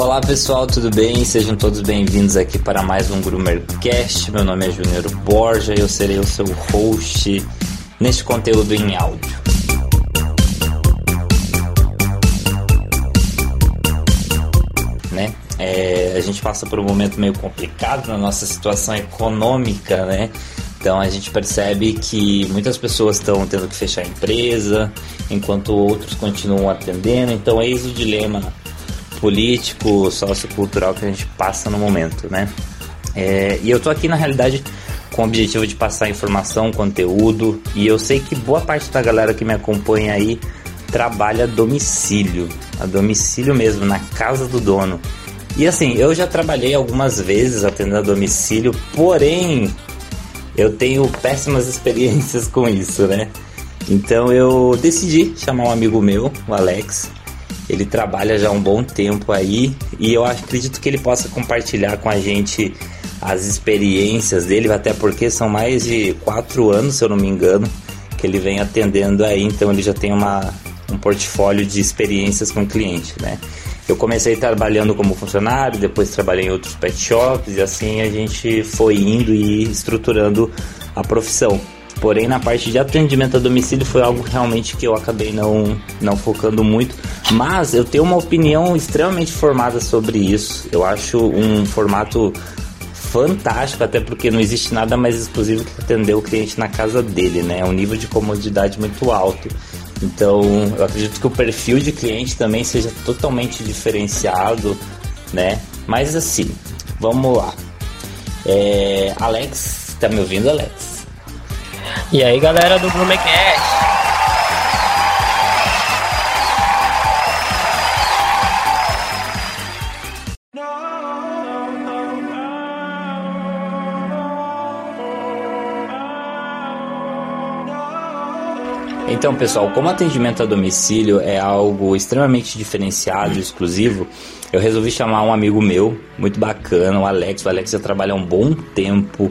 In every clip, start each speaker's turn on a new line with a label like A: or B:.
A: Olá pessoal, tudo bem? Sejam todos bem-vindos aqui para mais um Groomercast. Meu nome é Júnior Borja e eu serei o seu host neste conteúdo em áudio. Né? É, a gente passa por um momento meio complicado na nossa situação econômica, né? Então a gente percebe que muitas pessoas estão tendo que fechar a empresa, enquanto outros continuam atendendo. Então eis o dilema político, sociocultural que a gente passa no momento, né? É, e eu tô aqui na realidade com o objetivo de passar informação, conteúdo, e eu sei que boa parte da galera que me acompanha aí trabalha a domicílio, a domicílio mesmo, na casa do dono. E assim, eu já trabalhei algumas vezes atendendo a domicílio, porém eu tenho péssimas experiências com isso, né? Então eu decidi chamar um amigo meu, o Alex. Ele trabalha já há um bom tempo aí e eu acredito que ele possa compartilhar com a gente as experiências dele, até porque são mais de quatro anos, se eu não me engano, que ele vem atendendo aí, então ele já tem uma, um portfólio de experiências com o cliente, né? Eu comecei trabalhando como funcionário, depois trabalhei em outros pet shops e assim a gente foi indo e estruturando a profissão. Porém, na parte de atendimento a domicílio foi algo realmente que eu acabei não, não focando muito. Mas eu tenho uma opinião extremamente formada sobre isso. Eu acho um formato fantástico, até porque não existe nada mais exclusivo que atender o cliente na casa dele, né? É um nível de comodidade muito alto. Então, eu acredito que o perfil de cliente também seja totalmente diferenciado, né? Mas assim, vamos lá. É, Alex, tá me ouvindo, Alex?
B: E aí, galera do Brumecast?
A: Então, pessoal, como atendimento a domicílio é algo extremamente diferenciado e exclusivo, eu resolvi chamar um amigo meu, muito bacana, o Alex. O Alex já trabalha há um bom tempo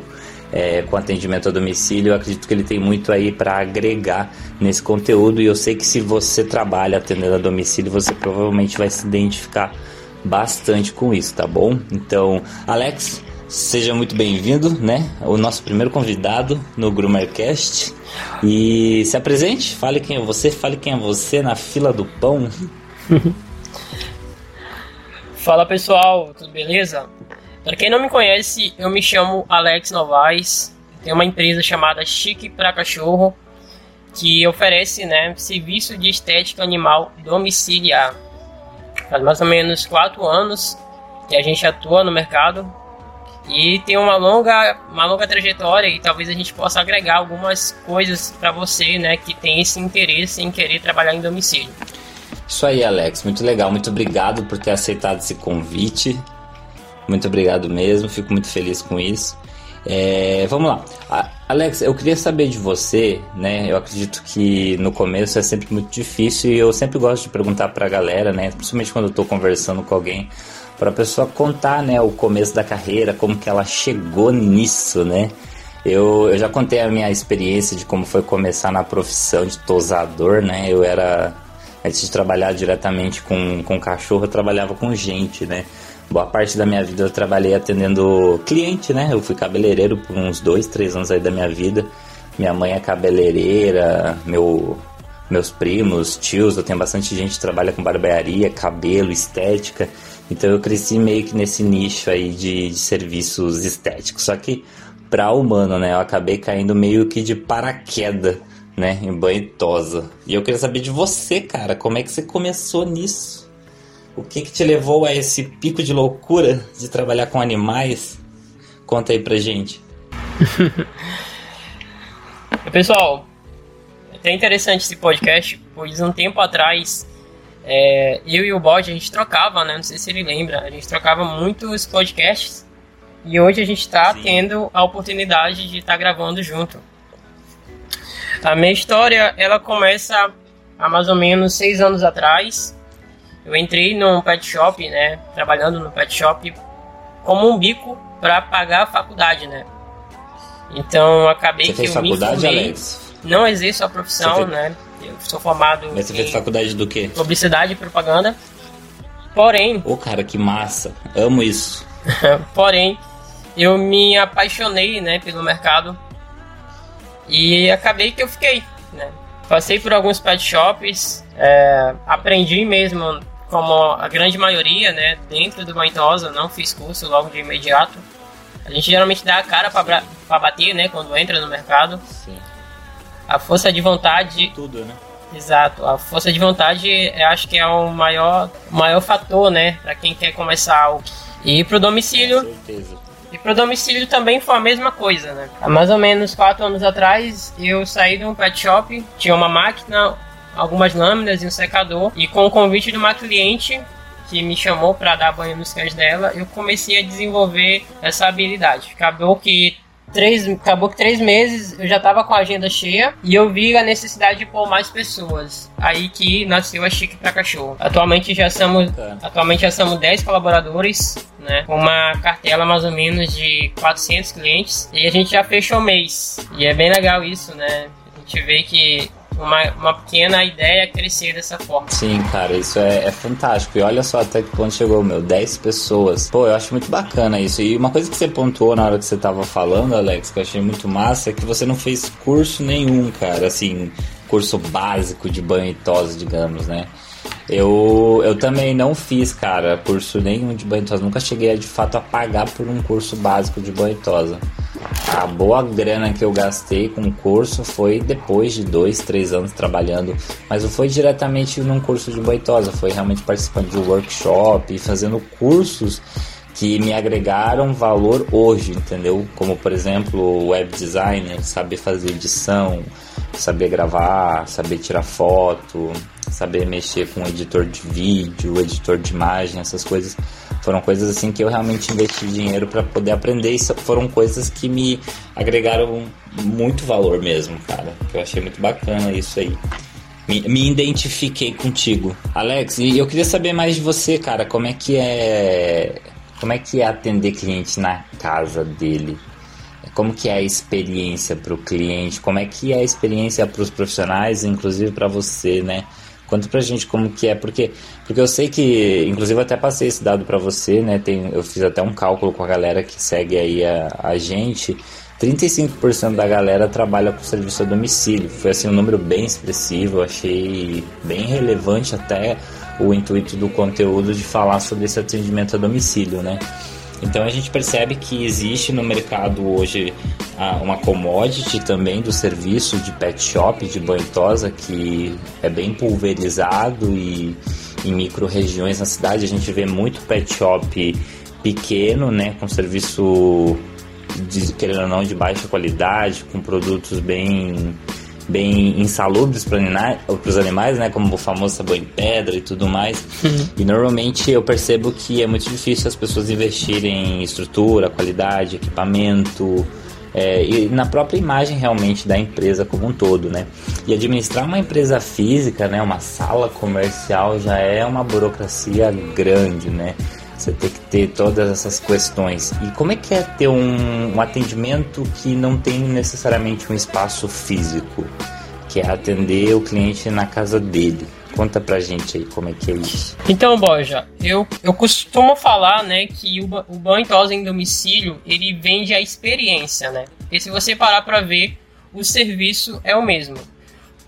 A: é, com atendimento a domicílio. Eu acredito que ele tem muito aí para agregar nesse conteúdo e eu sei que se você trabalha atendendo a domicílio, você provavelmente vai se identificar bastante com isso, tá bom? Então, Alex, seja muito bem-vindo, né? O nosso primeiro convidado no Groomercast. E se apresente, fale quem é você, fale quem é você na fila do pão.
B: Fala pessoal, tudo beleza? Para quem não me conhece, eu me chamo Alex Novaes. Tenho uma empresa chamada Chique para Cachorro que oferece né, serviço de estética animal domiciliar. Faz mais ou menos quatro anos que a gente atua no mercado e tem uma longa, uma longa trajetória e talvez a gente possa agregar algumas coisas para você, né, que tem esse interesse em querer trabalhar em domicílio.
A: Isso aí, Alex, muito legal, muito obrigado por ter aceitado esse convite. Muito obrigado mesmo, fico muito feliz com isso. É, vamos lá, Alex, eu queria saber de você, né? Eu acredito que no começo é sempre muito difícil e eu sempre gosto de perguntar para a galera, né? Principalmente quando eu estou conversando com alguém para a pessoa contar, né, o começo da carreira, como que ela chegou nisso, né? Eu, eu já contei a minha experiência de como foi começar na profissão de tosador, né? Eu era antes de trabalhar diretamente com, com cachorro, eu trabalhava com gente, né? Boa parte da minha vida eu trabalhei atendendo cliente, né? Eu fui cabeleireiro por uns dois, três anos aí da minha vida. Minha mãe é cabeleireira, meu, meus primos, tios, eu tenho bastante gente que trabalha com barbearia, cabelo, estética. Então eu cresci meio que nesse nicho aí de, de serviços estéticos. Só que para humano, né? Eu acabei caindo meio que de paraquedas, né? Em banho e tosa. E eu queria saber de você, cara, como é que você começou nisso? O que que te levou a esse pico de loucura de trabalhar com animais? Conta aí pra gente.
B: Pessoal, é até interessante esse podcast, pois um tempo atrás é, eu e o Bode, a gente trocava, né? Não sei se ele lembra, a gente trocava muitos podcasts. E hoje a gente está tendo a oportunidade de estar tá gravando junto. A minha história, ela começa há mais ou menos seis anos atrás. Eu entrei num pet shop, né? Trabalhando no pet shop como um bico para pagar a faculdade, né? Então acabei
A: Você
B: que
A: fez
B: eu
A: faculdade,
B: me formei.
A: Alex?
B: Não exerço a profissão,
A: fez-
B: né? Eu sou formado
A: Mas você fez faculdade do quê?
B: publicidade e propaganda. Porém.
A: Ô, cara, que massa. Amo isso.
B: porém, eu me apaixonei, né, pelo mercado. E acabei que eu fiquei, né? Passei por alguns pet shops, é, aprendi mesmo, como a grande maioria, né, dentro do Bantosa, não fiz curso logo de imediato. A gente geralmente dá a cara para bater, né, quando entra no mercado.
A: Sim.
B: A força de vontade.
A: Tudo, né?
B: Exato, a força de vontade eu acho que é o maior, maior fator, né, para quem quer começar algo. E pro domicílio.
A: Com certeza.
B: E pro domicílio também foi a mesma coisa, né? Há mais ou menos quatro anos atrás eu saí de um pet shop, tinha uma máquina, algumas lâminas e um secador, e com o convite de uma cliente que me chamou para dar banho nos cães dela, eu comecei a desenvolver essa habilidade. Acabou que três, acabou que três meses eu já estava com a agenda cheia e eu vi a necessidade de pôr mais pessoas. Aí que nasceu a Chique para Cachorro. Atualmente já somos, atualmente já somos 10 colaboradores, né? Com uma cartela mais ou menos de 400 clientes e a gente já fechou o mês. E é bem legal isso, né? A gente vê que uma, uma pequena ideia crescer dessa forma.
A: Sim, cara, isso é, é, fantástico. E olha só até que ponto chegou, meu, 10 pessoas. Pô, eu acho muito bacana isso. E uma coisa que você pontuou na hora que você tava falando, Alex, que eu achei muito massa, é que você não fez curso nenhum, cara, assim, curso básico de banho e tosse, digamos, né? Eu, eu também não fiz, cara, curso nenhum de banho e tosa. Nunca cheguei de fato a pagar por um curso básico de banho e tosa. A boa grana que eu gastei com o curso foi depois de dois, três anos trabalhando, mas não foi diretamente num curso de banho e tosa, foi realmente participando de workshop e fazendo cursos que me agregaram valor hoje, entendeu? Como por exemplo, web designer, saber fazer edição, saber gravar, saber tirar foto, saber mexer com editor de vídeo, editor de imagem, essas coisas foram coisas assim que eu realmente investi dinheiro para poder aprender e foram coisas que me agregaram muito valor mesmo, cara. Eu achei muito bacana isso aí. Me, me identifiquei contigo. Alex, e eu queria saber mais de você, cara. Como é que é. Como é que é atender cliente na casa dele? Como que é a experiência para o cliente? Como é que é a experiência para os profissionais, inclusive para você, né? Conta pra gente como que é, porque, porque eu sei que, inclusive até passei esse dado para você, né? Tem, eu fiz até um cálculo com a galera que segue aí a, a gente. 35% da galera trabalha com serviço a domicílio. Foi assim um número bem expressivo, achei bem relevante até o intuito do conteúdo de falar sobre esse atendimento a domicílio, né? Então a gente percebe que existe no mercado hoje ah, uma commodity também do serviço de pet shop, de banho tosa, que é bem pulverizado e em micro regiões na cidade. A gente vê muito pet shop pequeno, né, com serviço de, querendo ou não de baixa qualidade, com produtos bem bem insalubres para os animais, né? Como o famoso sabão em pedra e tudo mais. Uhum. E normalmente eu percebo que é muito difícil as pessoas investirem em estrutura, qualidade, equipamento. É, e na própria imagem realmente da empresa como um todo, né? E administrar uma empresa física, né, uma sala comercial já é uma burocracia grande, né? Você tem que ter todas essas questões. E como é que é ter um, um atendimento que não tem necessariamente um espaço físico, que é atender o cliente na casa dele? Conta pra gente aí como é que é isso.
B: Então, Borja, eu, eu costumo falar, né, que o, o banho tosa em domicílio, ele vende a experiência, né? Porque se você parar pra ver, o serviço é o mesmo.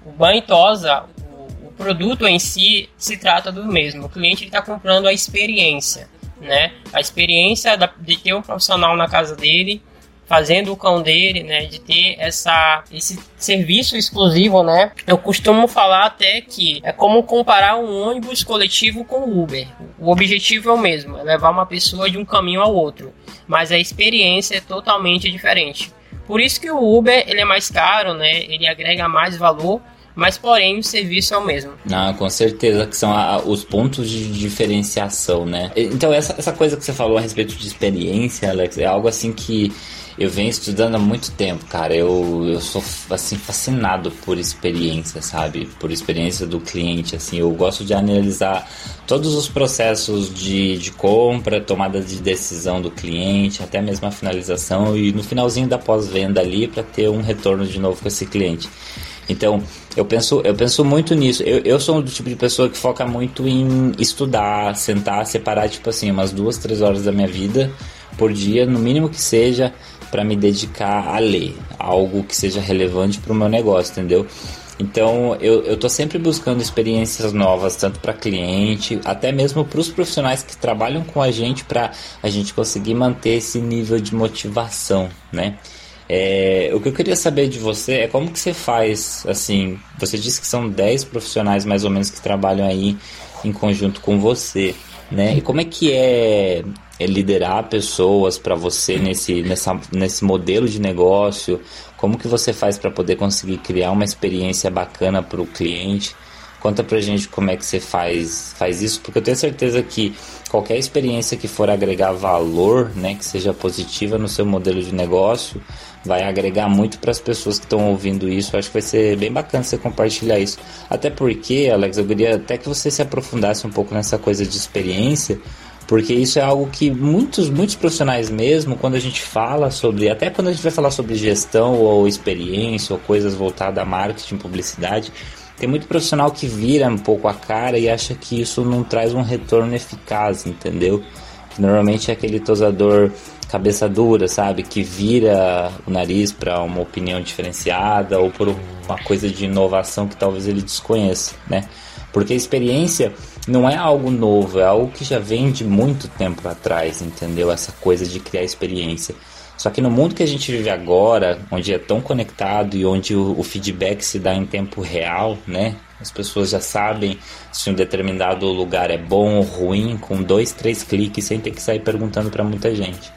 B: O banho tosa, o, o produto em si, se trata do mesmo. O cliente está comprando a experiência né? A experiência de ter um profissional na casa dele, fazendo o cão dele, né? De ter essa, esse serviço exclusivo, né? Eu costumo falar até que é como comparar um ônibus coletivo com o Uber. O objetivo é o mesmo, é levar uma pessoa de um caminho ao outro, mas a experiência é totalmente diferente. Por isso que o Uber ele é mais caro, né? Ele agrega mais valor mas porém o serviço é o mesmo.
A: Ah, com certeza que são a, os pontos de diferenciação, né? Então essa, essa coisa que você falou a respeito de experiência, Alex, é algo assim que eu venho estudando há muito tempo, cara. Eu, eu sou assim fascinado por experiência, sabe? Por experiência do cliente, assim. Eu gosto de analisar todos os processos de, de compra, tomada de decisão do cliente, até mesmo a finalização e no finalzinho da pós-venda ali para ter um retorno de novo com esse cliente. Então, eu penso, eu penso muito nisso. Eu, eu sou do tipo de pessoa que foca muito em estudar, sentar, separar, tipo assim, umas duas, três horas da minha vida por dia, no mínimo que seja, para me dedicar a ler algo que seja relevante para o meu negócio, entendeu? Então eu, eu tô sempre buscando experiências novas, tanto para cliente, até mesmo para os profissionais que trabalham com a gente, para a gente conseguir manter esse nível de motivação, né? É, o que eu queria saber de você é como que você faz, assim, você disse que são 10 profissionais mais ou menos que trabalham aí em conjunto com você, né? E como é que é é liderar pessoas para você nesse, nessa, nesse modelo de negócio? Como que você faz para poder conseguir criar uma experiência bacana para o cliente? Conta pra gente como é que você faz, faz isso, porque eu tenho certeza que qualquer experiência que for agregar valor, né, que seja positiva no seu modelo de negócio, vai agregar muito para as pessoas que estão ouvindo isso. Acho que vai ser bem bacana você compartilhar isso. Até porque, Alex, eu queria até que você se aprofundasse um pouco nessa coisa de experiência, porque isso é algo que muitos, muitos profissionais mesmo, quando a gente fala sobre, até quando a gente vai falar sobre gestão ou experiência ou coisas voltadas a marketing, publicidade, tem muito profissional que vira um pouco a cara e acha que isso não traz um retorno eficaz, entendeu? Normalmente é aquele tosador cabeça dura, sabe? Que vira o nariz para uma opinião diferenciada ou por uma coisa de inovação que talvez ele desconheça, né? Porque a experiência não é algo novo, é algo que já vem de muito tempo atrás, entendeu? Essa coisa de criar experiência. Só que no mundo que a gente vive agora, onde é tão conectado e onde o, o feedback se dá em tempo real, né? As pessoas já sabem se um determinado lugar é bom ou ruim com dois, três cliques sem ter que sair perguntando para muita gente,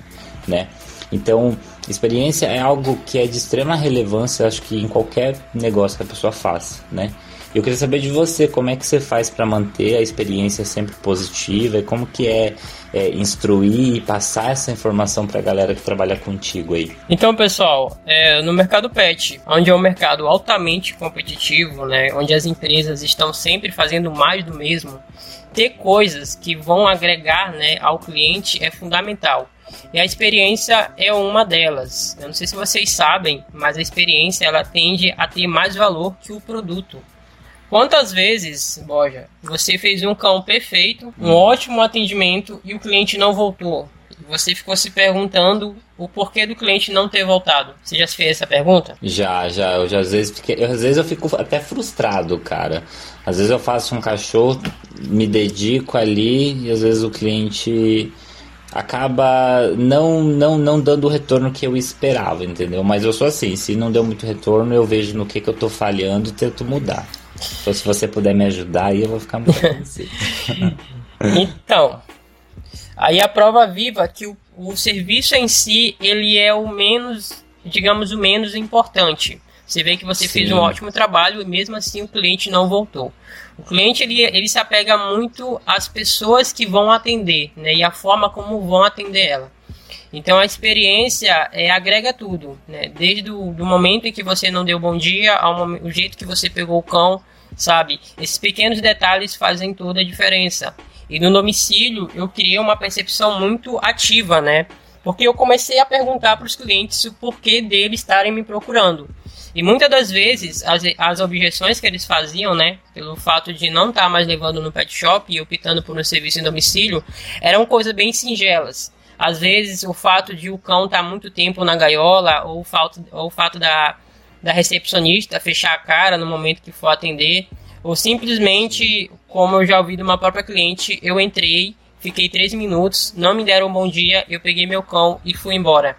A: né? Então, experiência é algo que é de extrema relevância, acho que em qualquer negócio que a pessoa faça, né? Eu queria saber de você, como é que você faz para manter a experiência sempre positiva e como que é, é instruir e passar essa informação para a galera que trabalha contigo aí.
B: Então, pessoal, é, no mercado pet, onde é um mercado altamente competitivo, né, onde as empresas estão sempre fazendo mais do mesmo, ter coisas que vão agregar né, ao cliente é fundamental. E a experiência é uma delas. Eu não sei se vocês sabem, mas a experiência ela tende a ter mais valor que o produto. Quantas vezes, Boja, você fez um cão perfeito, um ótimo atendimento e o cliente não voltou? Você ficou se perguntando o porquê do cliente não ter voltado. Você já se fez essa pergunta?
A: Já, já. Eu já às vezes, fiquei, eu, às vezes eu fico até frustrado, cara. Às vezes eu faço um cachorro, me dedico ali e às vezes o cliente acaba não, não, não dando o retorno que eu esperava, entendeu? Mas eu sou assim, se não deu muito retorno, eu vejo no que, que eu tô falhando e tento mudar. Então, se você puder me ajudar aí, eu vou ficar muito agradecido.
B: então, aí a prova viva que o, o serviço em si, ele é o menos, digamos, o menos importante. Você vê que você Sim. fez um ótimo trabalho e mesmo assim o cliente não voltou. O cliente ele, ele se apega muito às pessoas que vão atender, né, e a forma como vão atender ela. Então a experiência é, agrega tudo, né? Desde o do momento em que você não deu bom dia ao momento, o jeito que você pegou o cão, sabe? Esses pequenos detalhes fazem toda a diferença. E no domicílio eu criei uma percepção muito ativa, né? Porque eu comecei a perguntar para os clientes o porquê deles estarem me procurando. E muitas das vezes as, as objeções que eles faziam, né, pelo fato de não estar tá mais levando no pet shop e optando por um serviço em domicílio, eram coisas bem singelas. Às vezes o fato de o cão estar tá muito tempo na gaiola, ou o fato, ou o fato da, da recepcionista fechar a cara no momento que for atender, ou simplesmente, como eu já ouvi de uma própria cliente, eu entrei, fiquei três minutos, não me deram um bom dia, eu peguei meu cão e fui embora.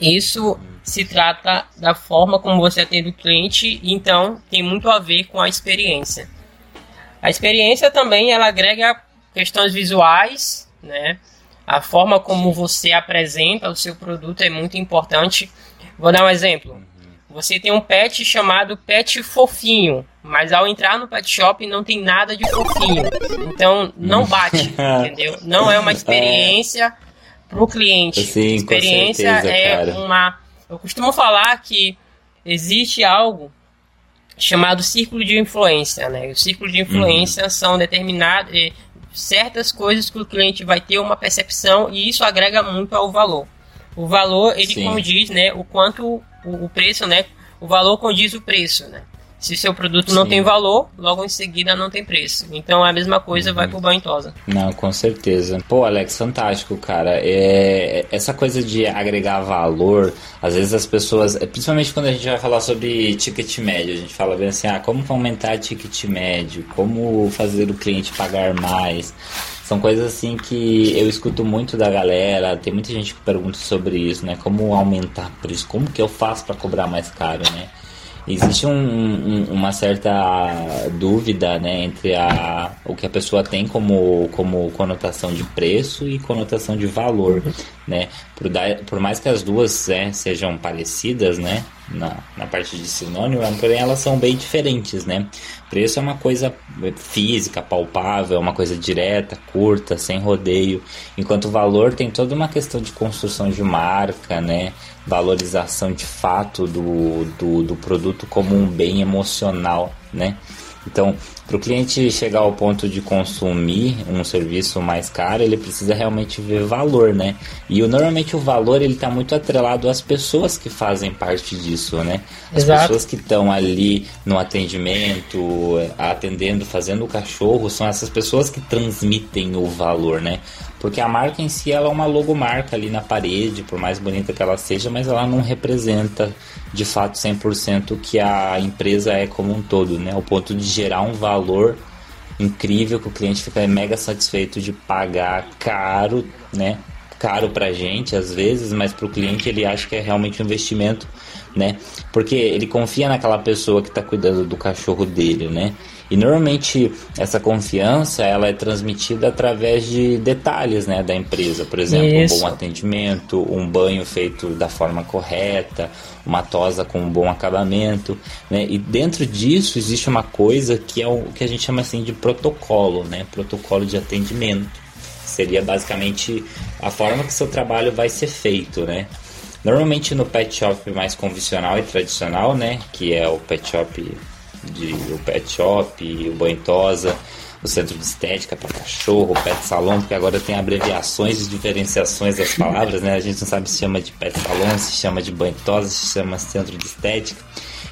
B: Isso se trata da forma como você atende o cliente, então tem muito a ver com a experiência. A experiência também ela agrega questões visuais, né? A forma como você apresenta o seu produto é muito importante. Vou dar um exemplo. Você tem um pet chamado pet fofinho, mas ao entrar no pet shop não tem nada de fofinho. Então não bate, entendeu? Não é uma experiência para o cliente.
A: Sim,
B: experiência
A: certeza,
B: é
A: cara.
B: uma. Eu costumo falar que existe algo chamado círculo de influência, né? O círculo de influência uhum. são determinados, eh, certas coisas que o cliente vai ter uma percepção e isso agrega muito ao valor. O valor, ele Sim. como diz, né, o quanto o, preço, né, o valor condiz o preço, né? Se seu produto não tem valor, logo em seguida não tem preço. Então a mesma coisa uhum. vai pro banho tosa.
A: Não, com certeza. Pô, Alex, fantástico, cara. É, essa coisa de agregar valor, às vezes as pessoas, principalmente quando a gente vai falar sobre ticket médio, a gente fala bem assim, ah, como aumentar ticket médio, como fazer o cliente pagar mais. São coisas assim que eu escuto muito da galera, tem muita gente que pergunta sobre isso, né? Como aumentar preço, como que eu faço para cobrar mais caro, né? Existe um, um, uma certa dúvida né, entre a, o que a pessoa tem como, como conotação de preço e conotação de valor. Né? Por, dar, por mais que as duas né, sejam parecidas, né, na, na parte de sinônimo, porém elas são bem diferentes, né? Preço é uma coisa física, palpável, é uma coisa direta, curta, sem rodeio, enquanto valor tem toda uma questão de construção de marca, né? Valorização de fato do, do, do produto como um bem emocional, né? Então, para o cliente chegar ao ponto de consumir um serviço mais caro, ele precisa realmente ver valor, né? E o, normalmente o valor ele está muito atrelado às pessoas que fazem parte disso, né? As Exato. pessoas que estão ali no atendimento, atendendo, fazendo o cachorro, são essas pessoas que transmitem o valor, né? Porque a marca em si ela é uma logomarca ali na parede, por mais bonita que ela seja, mas ela não representa de fato 100% o que a empresa é como um todo, né? O ponto de gerar um valor incrível que o cliente fica mega satisfeito de pagar caro, né? Caro pra gente às vezes, mas pro cliente ele acha que é realmente um investimento, né? Porque ele confia naquela pessoa que está cuidando do cachorro dele, né? E normalmente essa confiança ela é transmitida através de detalhes né, da empresa, por exemplo, Isso. um bom atendimento, um banho feito da forma correta, uma tosa com um bom acabamento, né? E dentro disso existe uma coisa que é o que a gente chama assim de protocolo, né? Protocolo de atendimento. Seria basicamente a forma que seu trabalho vai ser feito, né? Normalmente no pet shop mais convencional e tradicional, né, que é o pet shop de o pet shop, o banho tosa, o centro de estética para cachorro, o pet salão, porque agora tem abreviações e diferenciações das palavras, né? A gente não sabe se chama de pet salão, se chama de banho tosa, se chama centro de estética.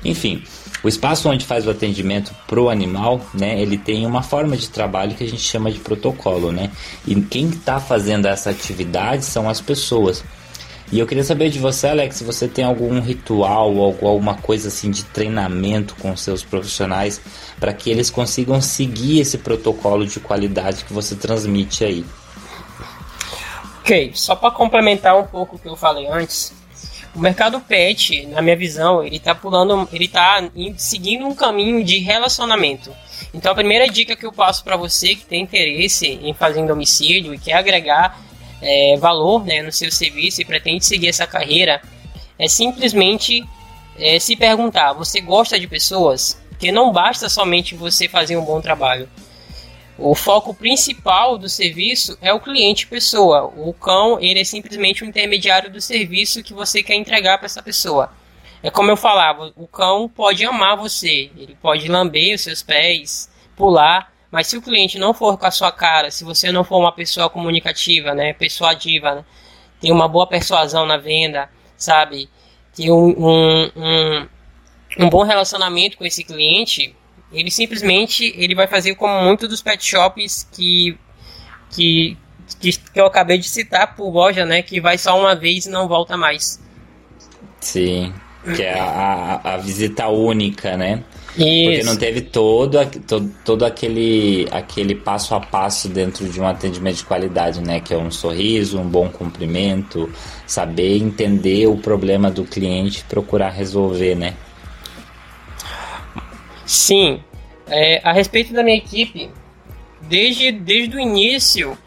A: Enfim, o espaço onde faz o atendimento pro animal, né, ele tem uma forma de trabalho que a gente chama de protocolo, né? E quem está fazendo essa atividade são as pessoas. E eu queria saber de você, Alex, se você tem algum ritual ou alguma coisa assim de treinamento com seus profissionais para que eles consigam seguir esse protocolo de qualidade que você transmite aí.
B: Ok, só para complementar um pouco o que eu falei antes, o mercado pet, na minha visão, ele está pulando, ele tá seguindo um caminho de relacionamento. Então a primeira dica que eu passo para você que tem interesse em fazer domicílio e quer agregar é, valor né, no seu serviço e pretende seguir essa carreira, é simplesmente é, se perguntar: você gosta de pessoas? Porque não basta somente você fazer um bom trabalho. O foco principal do serviço é o cliente pessoa. O cão ele é simplesmente um intermediário do serviço que você quer entregar para essa pessoa. É como eu falava, o cão pode amar você, ele pode lamber os seus pés, pular, mas se o cliente não for com a sua cara, se você não for uma pessoa comunicativa, né, persuadiva, né, tem uma boa persuasão na venda, sabe, tem um, um, um, um bom relacionamento com esse cliente, ele simplesmente ele vai fazer como muitos dos pet shops que, que, que, que eu acabei de citar por loja, né, que vai só uma vez e não volta mais.
A: Sim, que é a, a, visita única, né? Isso. Porque não teve todo, todo, todo aquele, aquele passo a passo dentro de um atendimento de qualidade, né? Que é um sorriso, um bom cumprimento, saber entender o problema do cliente procurar resolver, né?
B: Sim. É, a respeito da minha equipe, desde, desde o início,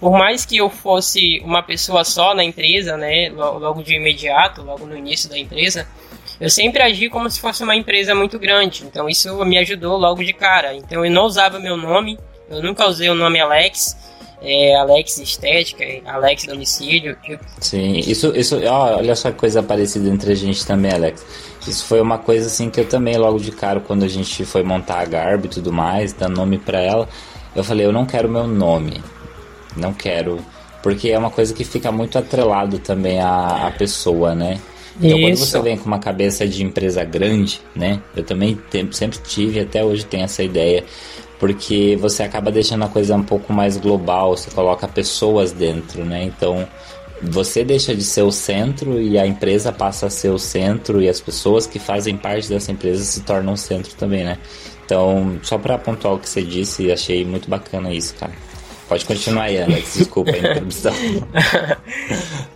B: por mais que eu fosse uma pessoa só na empresa, né? Logo de imediato, logo no início da empresa eu sempre agi como se fosse uma empresa muito grande, então isso me ajudou logo de cara. Então eu não usava meu nome, eu nunca usei o nome Alex, é, Alex Estética, Alex Domicílio. Eu...
A: Sim, isso, isso ó, olha só coisa parecida entre a gente também, Alex. Isso foi uma coisa assim que eu também, logo de cara, quando a gente foi montar a Garb e tudo mais, dar nome para ela, eu falei, eu não quero meu nome. Não quero. Porque é uma coisa que fica muito atrelado também à, à pessoa, né? Então, Isso. quando você vem com uma cabeça de empresa grande, né? Eu também sempre tive, até hoje tenho essa ideia, porque você acaba deixando a coisa um pouco mais global, você coloca pessoas dentro, né? Então, você deixa de ser o centro e a empresa passa a ser o centro e as pessoas que fazem parte dessa empresa se tornam o centro também, né? Então, só para pontuar o que você disse, achei muito bacana isso, cara. Pode continuar aí, Alex. Desculpa a interrupção.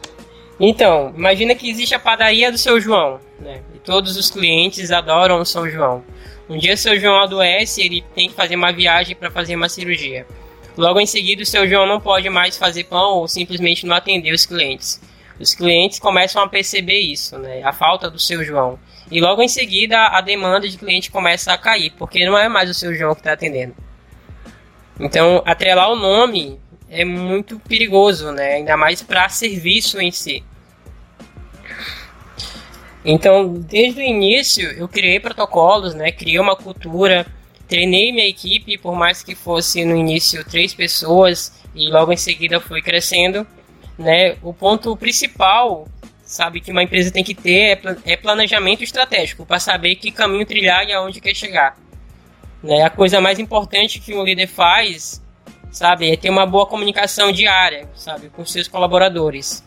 B: então, imagina que existe a padaria do seu João, né? E todos os clientes adoram o São João. Um dia seu João adoece, ele tem que fazer uma viagem para fazer uma cirurgia. Logo em seguida, o seu João não pode mais fazer pão ou simplesmente não atender os clientes. Os clientes começam a perceber isso, né? A falta do seu João. E logo em seguida, a demanda de cliente começa a cair, porque não é mais o seu João que está atendendo. Então, atrelar o nome é muito perigoso, né? Ainda mais para serviço em si. Então, desde o início, eu criei protocolos, né? Criei uma cultura, treinei minha equipe, por mais que fosse no início três pessoas e logo em seguida foi crescendo, né? O ponto principal, sabe, que uma empresa tem que ter é, é planejamento estratégico para saber que caminho trilhar e aonde quer chegar. Né? A coisa mais importante que um líder faz, sabe, é ter uma boa comunicação diária, sabe, com seus colaboradores.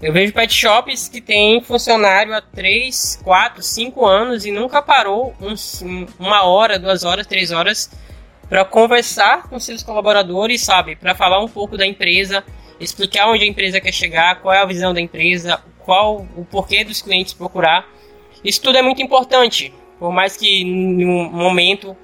B: Eu vejo pet shops que tem funcionário há 3, 4, 5 anos e nunca parou uns, uma hora, duas horas, três horas para conversar com seus colaboradores, sabe, para falar um pouco da empresa, explicar onde a empresa quer chegar, qual é a visão da empresa, qual o porquê dos clientes procurar. Isso tudo é muito importante, por mais que no momento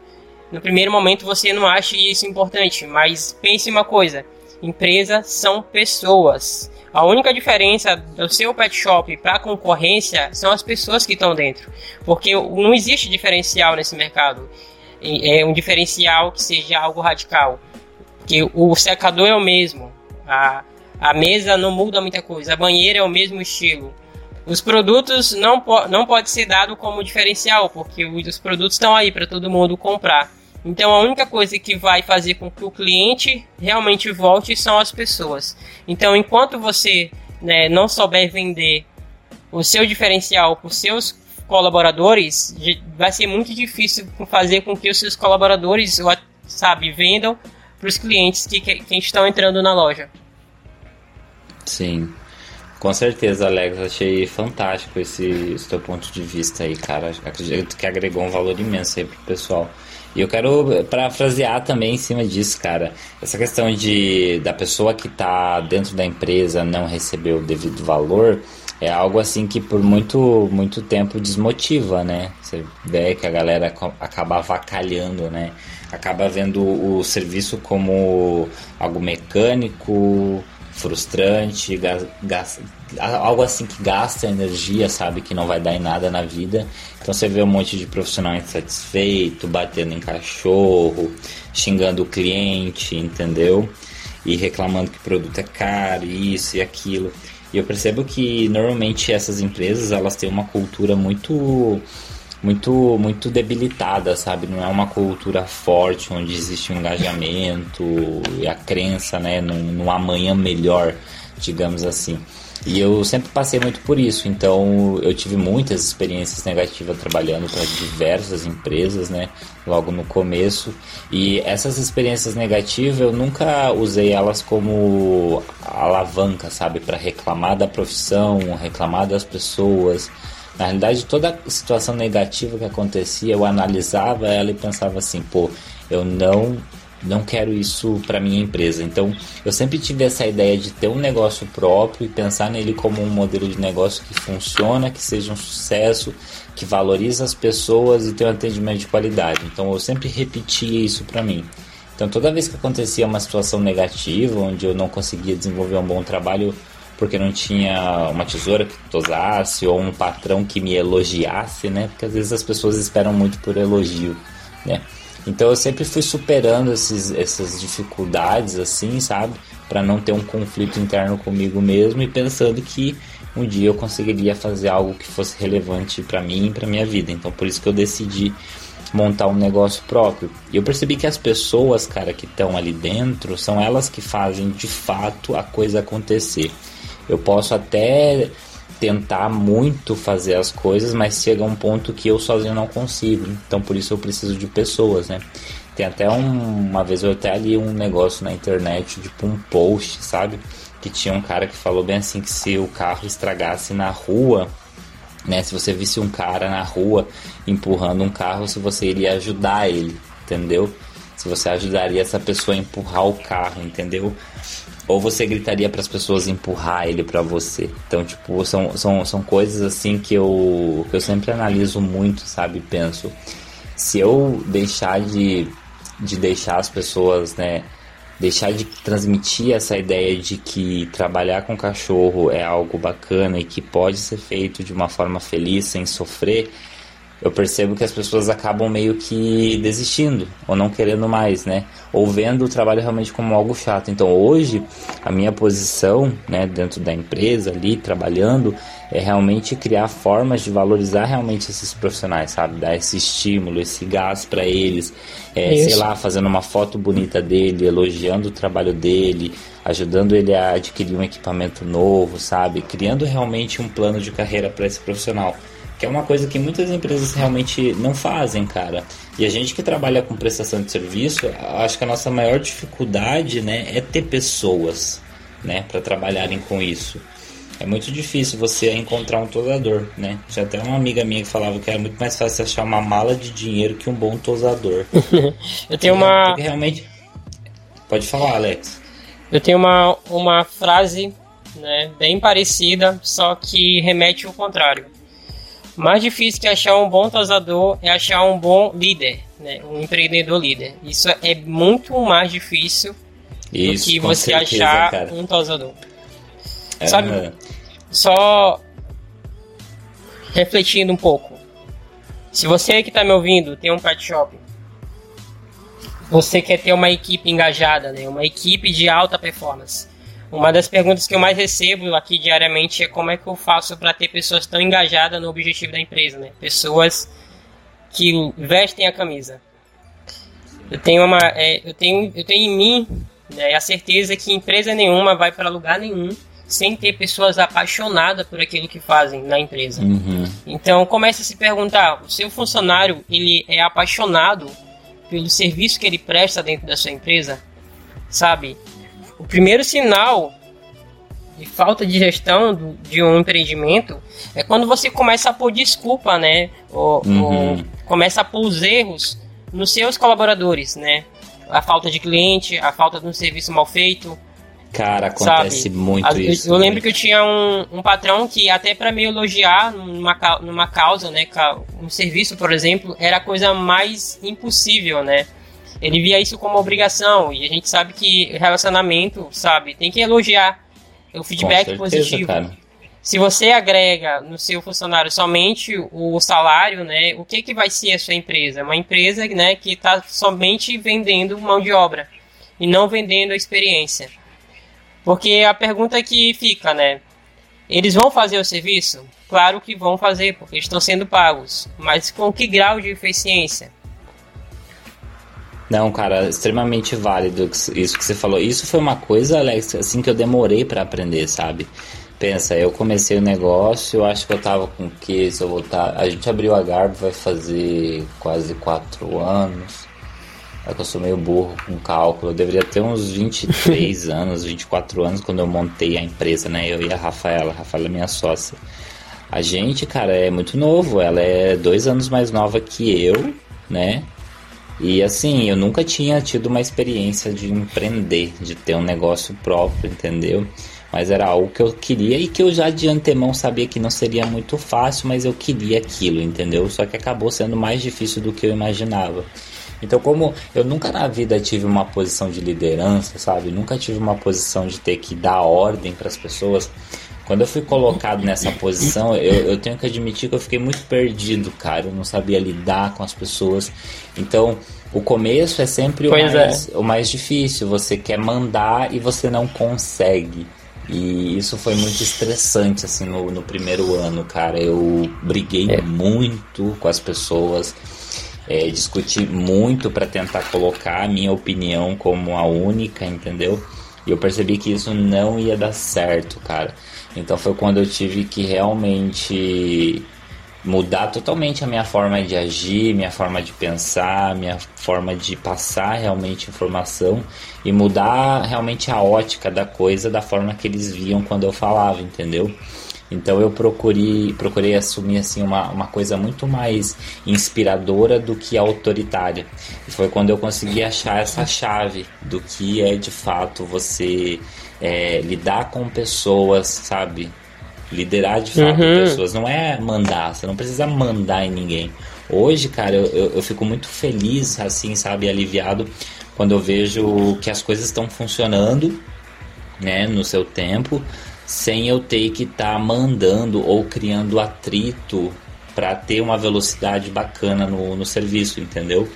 B: no primeiro momento você não ache isso importante, mas pense uma coisa: empresas são pessoas. A única diferença do seu pet shop para a concorrência são as pessoas que estão dentro, porque não existe diferencial nesse mercado. É um diferencial que seja algo radical, que o secador é o mesmo, a, a mesa não muda muita coisa, a banheira é o mesmo estilo. Os produtos não, po não pode ser dado como diferencial, porque os produtos estão aí para todo mundo comprar. Então a única coisa que vai fazer com que o cliente realmente volte são as pessoas. Então enquanto você né, não souber vender o seu diferencial para os seus colaboradores, vai ser muito difícil fazer com que os seus colaboradores, sabe, vendam para os clientes que, que estão entrando na loja.
A: Sim. Com certeza, Alex, achei fantástico esse, esse teu ponto de vista aí, cara. Acredito que agregou um valor imenso aí pro pessoal. E eu quero parafrasear também em cima disso, cara. Essa questão de da pessoa que está dentro da empresa não receber o devido valor é algo assim que por muito muito tempo desmotiva, né? Você vê que a galera acaba avacalhando, né? Acaba vendo o serviço como algo mecânico, frustrante, algo assim que gasta energia, sabe, que não vai dar em nada na vida. Então você vê um monte de profissional insatisfeito, batendo em cachorro, xingando o cliente, entendeu? E reclamando que o produto é caro, isso e aquilo. E eu percebo que normalmente essas empresas elas têm uma cultura muito muito muito debilitada, sabe? Não é uma cultura forte onde existe um engajamento e a crença, né, num, num amanhã melhor, digamos assim. E eu sempre passei muito por isso, então eu tive muitas experiências negativas trabalhando para diversas empresas, né? Logo no começo. E essas experiências negativas eu nunca usei elas como alavanca, sabe? Para reclamar da profissão, reclamar das pessoas. Na realidade, toda situação negativa que acontecia, eu analisava ela e pensava assim, pô, eu não não quero isso para minha empresa. Então, eu sempre tive essa ideia de ter um negócio próprio e pensar nele como um modelo de negócio que funciona, que seja um sucesso, que valoriza as pessoas e tem um atendimento de qualidade. Então, eu sempre repetia isso para mim. Então, toda vez que acontecia uma situação negativa, onde eu não conseguia desenvolver um bom trabalho, porque não tinha uma tesoura que tosasse ou um patrão que me elogiasse, né? Porque às vezes as pessoas esperam muito por elogio, né? Então eu sempre fui superando esses, essas dificuldades, assim, sabe? Para não ter um conflito interno comigo mesmo e pensando que um dia eu conseguiria fazer algo que fosse relevante para mim e para minha vida. Então por isso que eu decidi montar um negócio próprio. E eu percebi que as pessoas, cara, que estão ali dentro, são elas que fazem de fato a coisa acontecer. Eu posso até tentar muito fazer as coisas, mas chega um ponto que eu sozinho não consigo. Então por isso eu preciso de pessoas, né? Tem até um, uma vez eu até li um negócio na internet, tipo um post, sabe? Que tinha um cara que falou bem assim que se o carro estragasse na rua, né? Se você visse um cara na rua empurrando um carro, se você iria ajudar ele, entendeu? Se você ajudaria essa pessoa a empurrar o carro, entendeu? Ou você gritaria para as pessoas empurrar ele para você. Então, tipo, são, são, são coisas assim que eu, que eu sempre analiso muito, sabe? Penso, se eu deixar de, de deixar as pessoas, né? Deixar de transmitir essa ideia de que trabalhar com cachorro é algo bacana e que pode ser feito de uma forma feliz, sem sofrer, eu percebo que as pessoas acabam meio que desistindo ou não querendo mais, né? Ou vendo o trabalho realmente como algo chato. Então hoje a minha posição, né, dentro da empresa ali trabalhando é realmente criar formas de valorizar realmente esses profissionais, sabe? Dar esse estímulo, esse gás para eles, é, sei lá, fazendo uma foto bonita dele, elogiando o trabalho dele, ajudando ele a adquirir um equipamento novo, sabe? Criando realmente um plano de carreira para esse profissional que é uma coisa que muitas empresas realmente não fazem, cara. E a gente que trabalha com prestação de serviço, acho que a nossa maior dificuldade, né, é ter pessoas, né, para trabalharem com isso. É muito difícil você encontrar um tosador, né? Tinha até uma amiga minha que falava que era muito mais fácil achar uma mala de dinheiro que um bom tosador.
B: Eu tenho uma.
A: Porque realmente. Pode falar, Alex.
B: Eu tenho uma, uma frase né, bem parecida, só que remete ao contrário mais difícil que achar um bom tosador é achar um bom líder, né? um empreendedor líder. Isso é muito mais difícil Isso, do que você certeza, achar cara. um tosador. É, Sabe? Só refletindo um pouco. Se você que está me ouvindo tem um pet shop, você quer ter uma equipe engajada, né? uma equipe de alta performance. Uma das perguntas que eu mais recebo aqui diariamente é como é que eu faço para ter pessoas tão engajadas no objetivo da empresa, né? Pessoas que vestem a camisa. Eu tenho uma, é, eu tenho, eu tenho em mim né, a certeza que empresa nenhuma vai para lugar nenhum sem ter pessoas apaixonadas por aquilo que fazem na empresa. Uhum. Então comece a se perguntar: o seu funcionário ele é apaixonado pelo serviço que ele presta dentro da sua empresa, sabe? O primeiro sinal de falta de gestão do, de um empreendimento é quando você começa a pôr desculpa, né? Ou, uhum. ou começa a pôr os erros nos seus colaboradores, né? A falta de cliente, a falta de um serviço mal feito.
A: Cara, acontece sabe? muito isso.
B: Eu, eu lembro que eu tinha um, um patrão que até para me elogiar numa, numa causa, né? Um serviço, por exemplo, era a coisa mais impossível, né? Ele via isso como obrigação. E a gente sabe que relacionamento, sabe, tem que elogiar o feedback certeza, positivo. Cara. Se você agrega no seu funcionário somente o salário, né, o que, que vai ser a sua empresa? Uma empresa né, que está somente vendendo mão de obra e não vendendo a experiência. Porque a pergunta que fica, né? Eles vão fazer o serviço? Claro que vão fazer, porque estão sendo pagos. Mas com que grau de eficiência?
A: Não, cara, extremamente válido isso que você falou. Isso foi uma coisa, Alex, assim que eu demorei para aprender, sabe? Pensa, eu comecei o negócio, eu acho que eu tava com o que? Se eu voltar. A gente abriu a Garbo, vai fazer quase quatro anos. É que eu sou meio burro com cálculo. Eu deveria ter uns 23 anos, 24 anos quando eu montei a empresa, né? Eu e a Rafaela. A Rafaela é minha sócia. A gente, cara, é muito novo. Ela é dois anos mais nova que eu, né? E assim, eu nunca tinha tido uma experiência de empreender, de ter um negócio próprio, entendeu? Mas era algo que eu queria e que eu já de antemão sabia que não seria muito fácil, mas eu queria aquilo, entendeu? Só que acabou sendo mais difícil do que eu imaginava. Então, como eu nunca na vida tive uma posição de liderança, sabe? Nunca tive uma posição de ter que dar ordem para as pessoas. Quando eu fui colocado nessa posição, eu, eu, tenho que admitir que eu fiquei muito perdido, cara. Eu não sabia lidar com as pessoas. Então, o começo é sempre o mais, é. o mais difícil. Você quer mandar e você não consegue. E isso foi muito estressante, assim, no, no primeiro ano, cara. Eu briguei é. muito com as pessoas. É, discuti muito para tentar colocar a minha opinião como a única, entendeu? E eu percebi que isso não ia dar certo, cara. Então foi quando eu tive que realmente mudar totalmente a minha forma de agir, minha forma de pensar, minha forma de passar realmente informação e mudar realmente a ótica da coisa da forma que eles viam quando eu falava, entendeu? Então eu procurei, procurei assumir assim uma, uma coisa muito mais inspiradora do que autoritária. E foi quando eu consegui achar essa chave do que é de fato você é, lidar com pessoas, sabe? Liderar de fato uhum. pessoas. Não é mandar, você não precisa mandar em ninguém. Hoje, cara, eu, eu, eu fico muito feliz, assim, sabe, aliviado quando eu vejo que as coisas estão funcionando, né, no seu tempo, sem eu ter que estar tá mandando ou criando atrito para ter uma velocidade bacana no, no serviço, entendeu?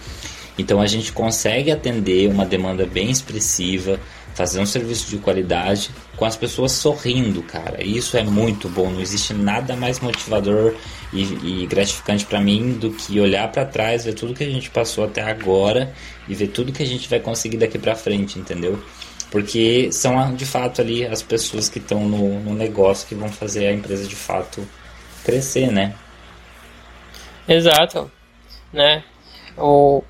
A: Então a gente consegue atender uma demanda bem expressiva, fazer um serviço de qualidade com as pessoas sorrindo, cara. Isso é muito bom. Não existe nada mais motivador e, e gratificante para mim do que olhar para trás, ver tudo que a gente passou até agora e ver tudo que a gente vai conseguir daqui para frente, entendeu? Porque são de fato ali as pessoas que estão no, no negócio que vão fazer a empresa de fato crescer, né?
B: Exato, né? O,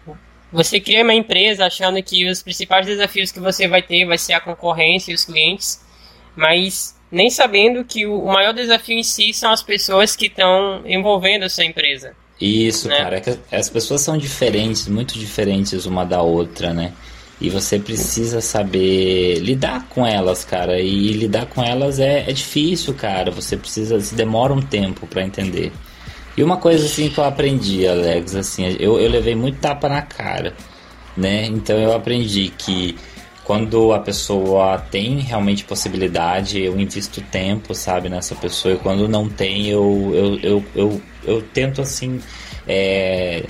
B: você cria uma empresa achando que os principais desafios que você vai ter vai ser a concorrência e os clientes, mas nem sabendo que o maior desafio em si são as pessoas que estão envolvendo a sua empresa.
A: Isso, né? cara. É as pessoas são diferentes, muito diferentes uma da outra, né? E você precisa saber lidar com elas, cara. E lidar com elas é, é difícil, cara. Você precisa, se demora um tempo para entender. E uma coisa assim que eu aprendi, Alex, assim, eu, eu levei muito tapa na cara, né? Então eu aprendi que quando a pessoa tem realmente possibilidade, eu invisto tempo, sabe, nessa pessoa. E quando não tem, eu, eu, eu, eu, eu tento assim. É,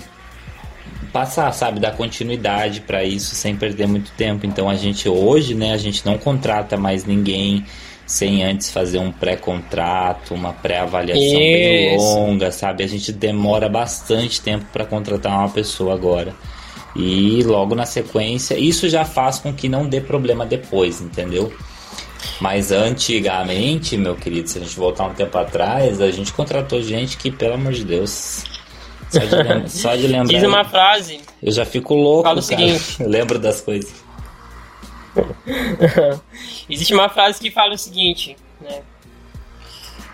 A: passar, sabe, dar continuidade para isso sem perder muito tempo. Então a gente hoje, né, a gente não contrata mais ninguém sem antes fazer um pré-contrato, uma pré-avaliação bem longa, sabe? A gente demora bastante tempo para contratar uma pessoa agora. E logo na sequência, isso já faz com que não dê problema depois, entendeu? Mas antigamente, meu querido, se a gente voltar um tempo atrás, a gente contratou gente que, pelo amor de Deus, só de, lembra, só de lembrar.
B: Diz uma frase.
A: Eu já fico louco,
B: Fala o cara. seguinte.
A: Eu lembro das coisas.
B: Existe uma frase que fala o seguinte, né?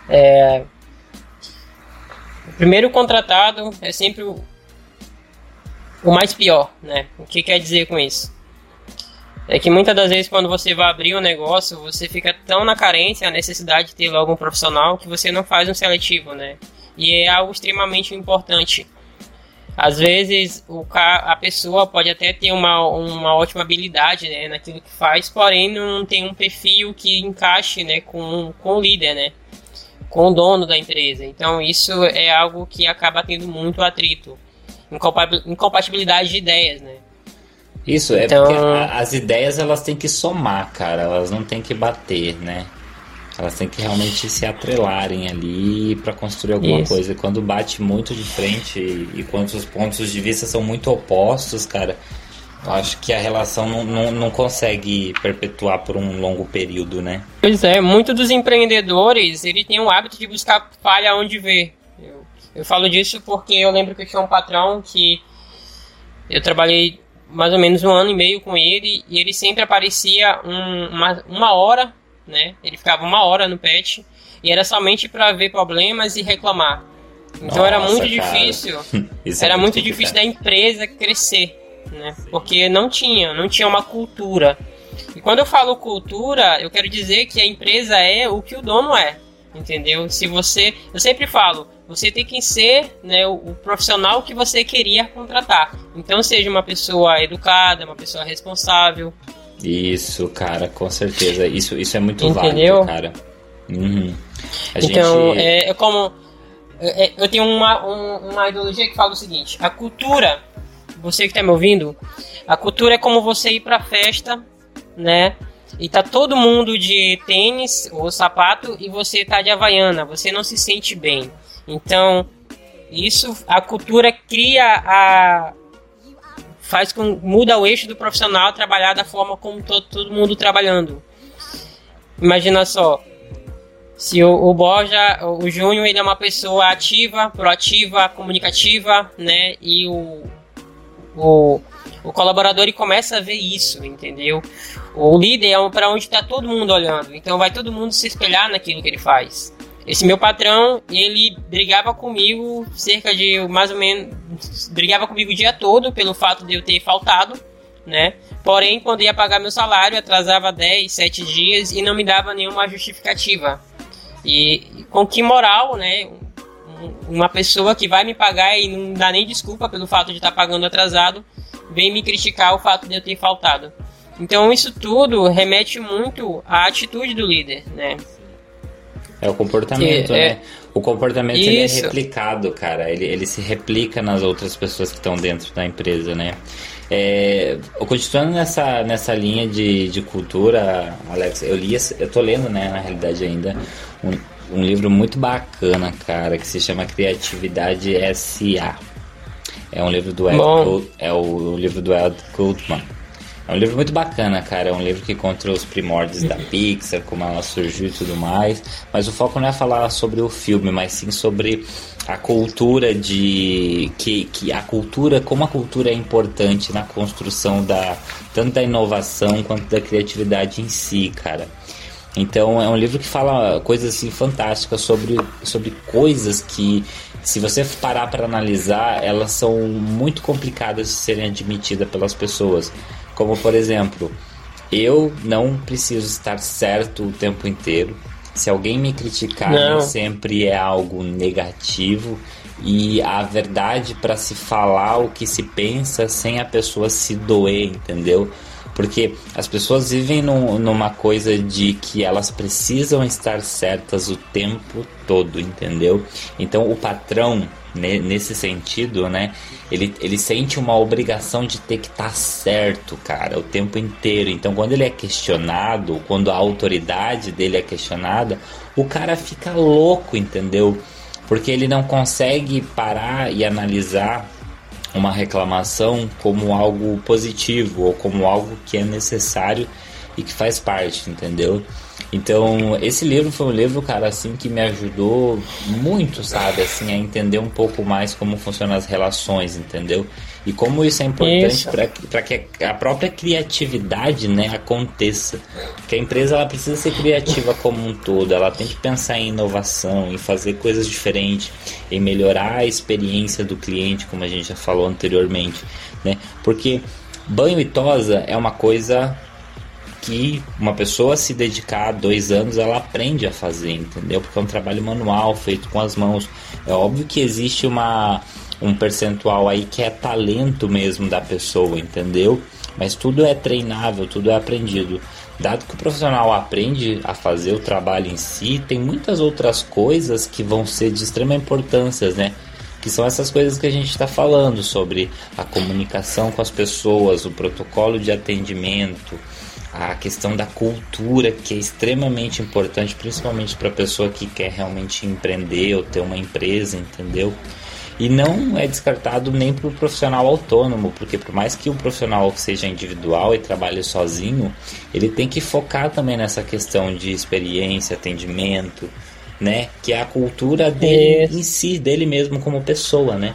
B: É, o primeiro contratado é sempre o, o mais pior, né? O que quer dizer com isso? É que muitas das vezes quando você vai abrir um negócio, você fica tão na carência, a necessidade de ter logo um profissional, que você não faz um seletivo, né? E é algo extremamente importante. Às vezes o a pessoa pode até ter uma, uma ótima habilidade né, naquilo que faz, porém não tem um perfil que encaixe né, com, com o líder, né, com o dono da empresa. Então isso é algo que acaba tendo muito atrito, incompatibilidade de ideias, né.
A: Isso, é então... porque as ideias elas têm que somar, cara, elas não têm que bater, né? Elas têm que realmente se atrelarem ali para construir alguma Isso. coisa. Quando bate muito de frente e, e quando os pontos de vista são muito opostos, cara, eu acho que a relação não, não, não, consegue perpetuar por um longo período, né?
B: Pois é, muitos dos empreendedores, ele tem o hábito de buscar falha onde vê. Eu, eu falo disso porque eu lembro que eu tinha um patrão que eu trabalhei mais ou menos um ano e meio com ele e ele sempre aparecia um, uma, uma hora né? Ele ficava uma hora no pet e era somente para ver problemas e reclamar. Então Nossa, era muito cara. difícil. É era muito, muito difícil da empresa crescer, né? Porque não tinha, não tinha uma cultura. E quando eu falo cultura, eu quero dizer que a empresa é o que o dono é, entendeu? Se você, eu sempre falo, você tem que ser né, o, o, profissional que você queria contratar. Então seja uma pessoa educada, uma pessoa responsável,
A: isso, cara, com certeza. Isso, isso é muito Entendeu? válido, cara. Uhum.
B: então, gente... é, é, como. É, é, eu tenho uma, um, uma ideologia que fala o seguinte: a cultura, você que está me ouvindo, a cultura é como você ir pra festa, né? E tá todo mundo de tênis ou sapato e você tá de havaiana, você não se sente bem. Então, isso, a cultura cria a, faz com muda o eixo do profissional trabalhar da forma como todo, todo mundo trabalhando. Imagina só, Se o, o Borja, o Júnior, ele é uma pessoa ativa, proativa, comunicativa, né? E o, o, o colaborador ele começa a ver isso, entendeu? O líder é para onde está todo mundo olhando, então vai todo mundo se espelhar naquilo que ele faz. Esse meu patrão, ele brigava comigo cerca de mais ou menos. brigava comigo o dia todo pelo fato de eu ter faltado, né? Porém, quando ia pagar meu salário, atrasava 10, 7 dias e não me dava nenhuma justificativa. E com que moral, né? Uma pessoa que vai me pagar e não dá nem desculpa pelo fato de estar tá pagando atrasado, vem me criticar o fato de eu ter faltado. Então isso tudo remete muito à atitude do líder, né?
A: É o comportamento, que, né? É... O comportamento é replicado, cara. Ele, ele se replica nas outras pessoas que estão dentro da empresa, né? É, continuando nessa, nessa linha de, de cultura, Alex, eu li, eu tô lendo, né, na realidade ainda, um, um livro muito bacana, cara, que se chama Criatividade S.A. É um livro do Ed, Gold, é o, o livro do Ed Goldman. É um livro muito bacana, cara. É um livro que conta os primórdios da Pixar, como ela surgiu e tudo mais. Mas o foco não é falar sobre o filme, mas sim sobre a cultura de. que, que a cultura, como a cultura é importante na construção da tanto da inovação quanto da criatividade em si, cara. Então é um livro que fala coisas assim fantásticas sobre, sobre coisas que, se você parar para analisar, elas são muito complicadas de serem admitidas pelas pessoas. Como por exemplo, eu não preciso estar certo o tempo inteiro. Se alguém me criticar, não. sempre é algo negativo e a verdade para se falar o que se pensa sem a pessoa se doer, entendeu? Porque as pessoas vivem num, numa coisa de que elas precisam estar certas o tempo todo, entendeu? Então o patrão, nesse sentido, né? Ele, ele sente uma obrigação de ter que estar tá certo, cara, o tempo inteiro. Então, quando ele é questionado, quando a autoridade dele é questionada, o cara fica louco, entendeu? Porque ele não consegue parar e analisar uma reclamação como algo positivo ou como algo que é necessário e que faz parte, entendeu? Então, esse livro foi um livro, cara, assim, que me ajudou muito, sabe, assim, a entender um pouco mais como funcionam as relações, entendeu? E como isso é importante para que a própria criatividade, né, aconteça. Que a empresa ela precisa ser criativa como um todo, ela tem que pensar em inovação, em fazer coisas diferentes, em melhorar a experiência do cliente, como a gente já falou anteriormente, né? Porque banho e tosa é uma coisa que uma pessoa se dedicar dois anos, ela aprende a fazer, entendeu? Porque é um trabalho manual, feito com as mãos. É óbvio que existe uma, um percentual aí que é talento mesmo da pessoa, entendeu? Mas tudo é treinável, tudo é aprendido. Dado que o profissional aprende a fazer o trabalho em si, tem muitas outras coisas que vão ser de extrema importância, né? que são essas coisas que a gente está falando sobre a comunicação com as pessoas, o protocolo de atendimento, a questão da cultura, que é extremamente importante, principalmente para a pessoa que quer realmente empreender ou ter uma empresa, entendeu? E não é descartado nem para o profissional autônomo, porque por mais que o profissional seja individual e trabalhe sozinho, ele tem que focar também nessa questão de experiência, atendimento, né? Que é a cultura dele em si, dele mesmo como pessoa, né?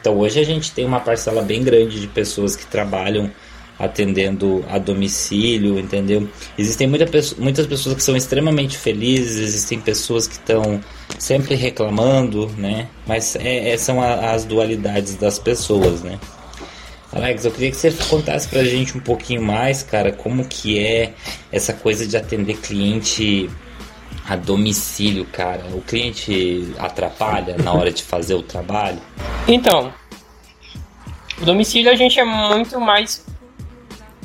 A: Então hoje a gente tem uma parcela bem grande de pessoas que trabalham atendendo a domicílio, entendeu? Existem muita, muitas pessoas que são extremamente felizes, existem pessoas que estão sempre reclamando, né? Mas é, é, são a, as dualidades das pessoas, né? Alex, eu queria que você contasse pra gente um pouquinho mais, cara, como que é essa coisa de atender cliente a domicílio, cara. O cliente atrapalha na hora de fazer o trabalho?
B: Então, domicílio a gente é muito mais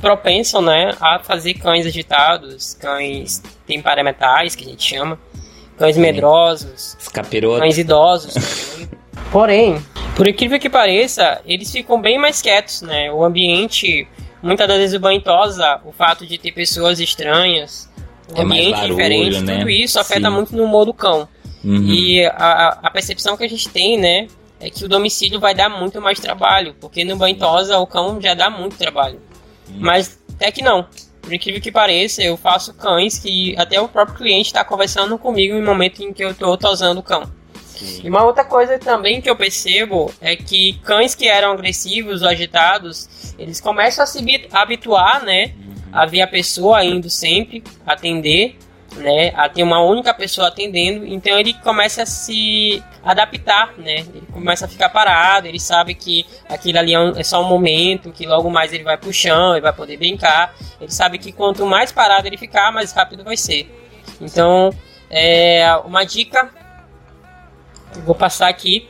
B: propenso, né, a fazer cães agitados, cães temperamentais, que a gente chama, cães medrosos, cães idosos. Porém, por incrível que pareça, eles ficam bem mais quietos, né? O ambiente, muitas das vezes o banho tosa, o fato de ter pessoas estranhas, o é ambiente barulho, diferente, né? tudo isso afeta Sim. muito no humor do cão. Uhum. E a, a percepção que a gente tem, né, é que o domicílio vai dar muito mais trabalho, porque no banho tosa o cão já dá muito trabalho. Mas até que não. por incrível que pareça, eu faço cães que até o próprio cliente está conversando comigo no momento em que eu estou tosando o cão. Sim. E uma outra coisa também que eu percebo é que cães que eram agressivos ou agitados, eles começam a se habituar, né? Uhum. A ver a pessoa indo sempre atender né, a ter uma única pessoa atendendo, então ele começa a se adaptar, né? Ele começa a ficar parado, ele sabe que aquilo ali é, um, é, só um momento, que logo mais ele vai pro chão, ele vai poder brincar. Ele sabe que quanto mais parado ele ficar, mais rápido vai ser. Então, é, uma dica que eu vou passar aqui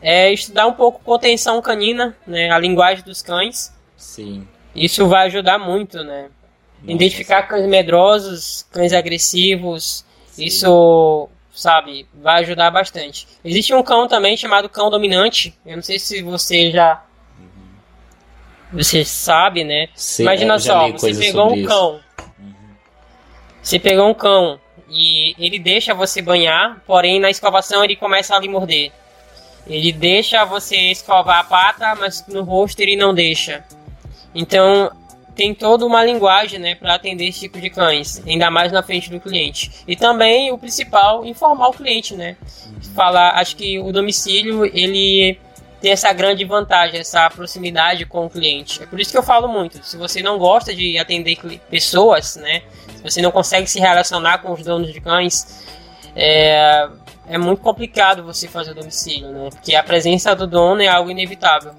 B: é estudar um pouco contenção canina, né, a linguagem dos cães.
A: Sim.
B: Isso vai ajudar muito, né? Identificar cães medrosos, cães agressivos, Sim. isso, sabe, vai ajudar bastante. Existe um cão também chamado cão dominante. Eu não sei se você já. Uhum. Você sabe, né?
A: Sim,
B: Imagina só, você pegou um cão. Uhum. Você pegou um cão e ele deixa você banhar, porém na escovação ele começa a lhe morder. Ele deixa você escovar a pata, mas no rosto ele não deixa. Então tem toda uma linguagem né, para atender esse tipo de cães, ainda mais na frente do cliente. E também o principal, informar o cliente, né? Falar, acho que o domicílio ele tem essa grande vantagem, essa proximidade com o cliente. É por isso que eu falo muito. Se você não gosta de atender pessoas, né? Se você não consegue se relacionar com os donos de cães, é, é muito complicado você fazer o domicílio, né? Porque a presença do dono é algo inevitável.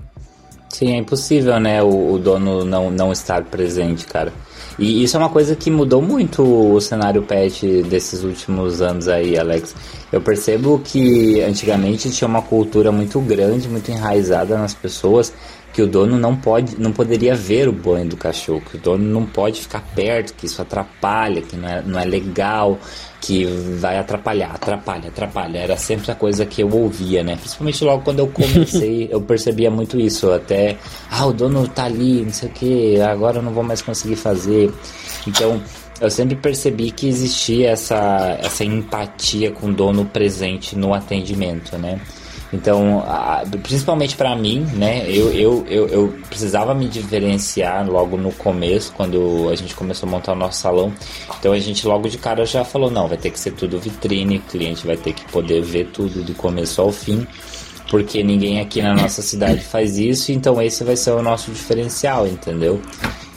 A: Sim, é impossível, né, o, o, dono não, não estar presente, cara. E isso é uma coisa que mudou muito o cenário pet desses últimos anos aí, Alex. Eu percebo que antigamente tinha uma cultura muito grande, muito enraizada nas pessoas que o dono não pode, não poderia ver o banho do cachorro, que o dono não pode ficar perto, que isso atrapalha, que não é, não é legal, que vai atrapalhar, atrapalha, atrapalha. Era sempre a coisa que eu ouvia, né? Principalmente logo quando eu comecei, eu percebia muito isso. Até, ah, o dono tá ali, não sei o que, agora eu não vou mais conseguir fazer. Então, eu sempre percebi que existia essa, essa empatia com o dono presente no atendimento, né? Então, a, principalmente para mim, né, eu, eu, eu, eu, precisava me diferenciar logo no começo, quando a gente começou a montar o nosso salão. Então a gente logo de cara já falou, não, vai ter que ser tudo vitrine, cliente vai ter que poder ver tudo do começo ao fim, porque ninguém aqui na nossa cidade faz isso, então esse vai ser o nosso diferencial, entendeu?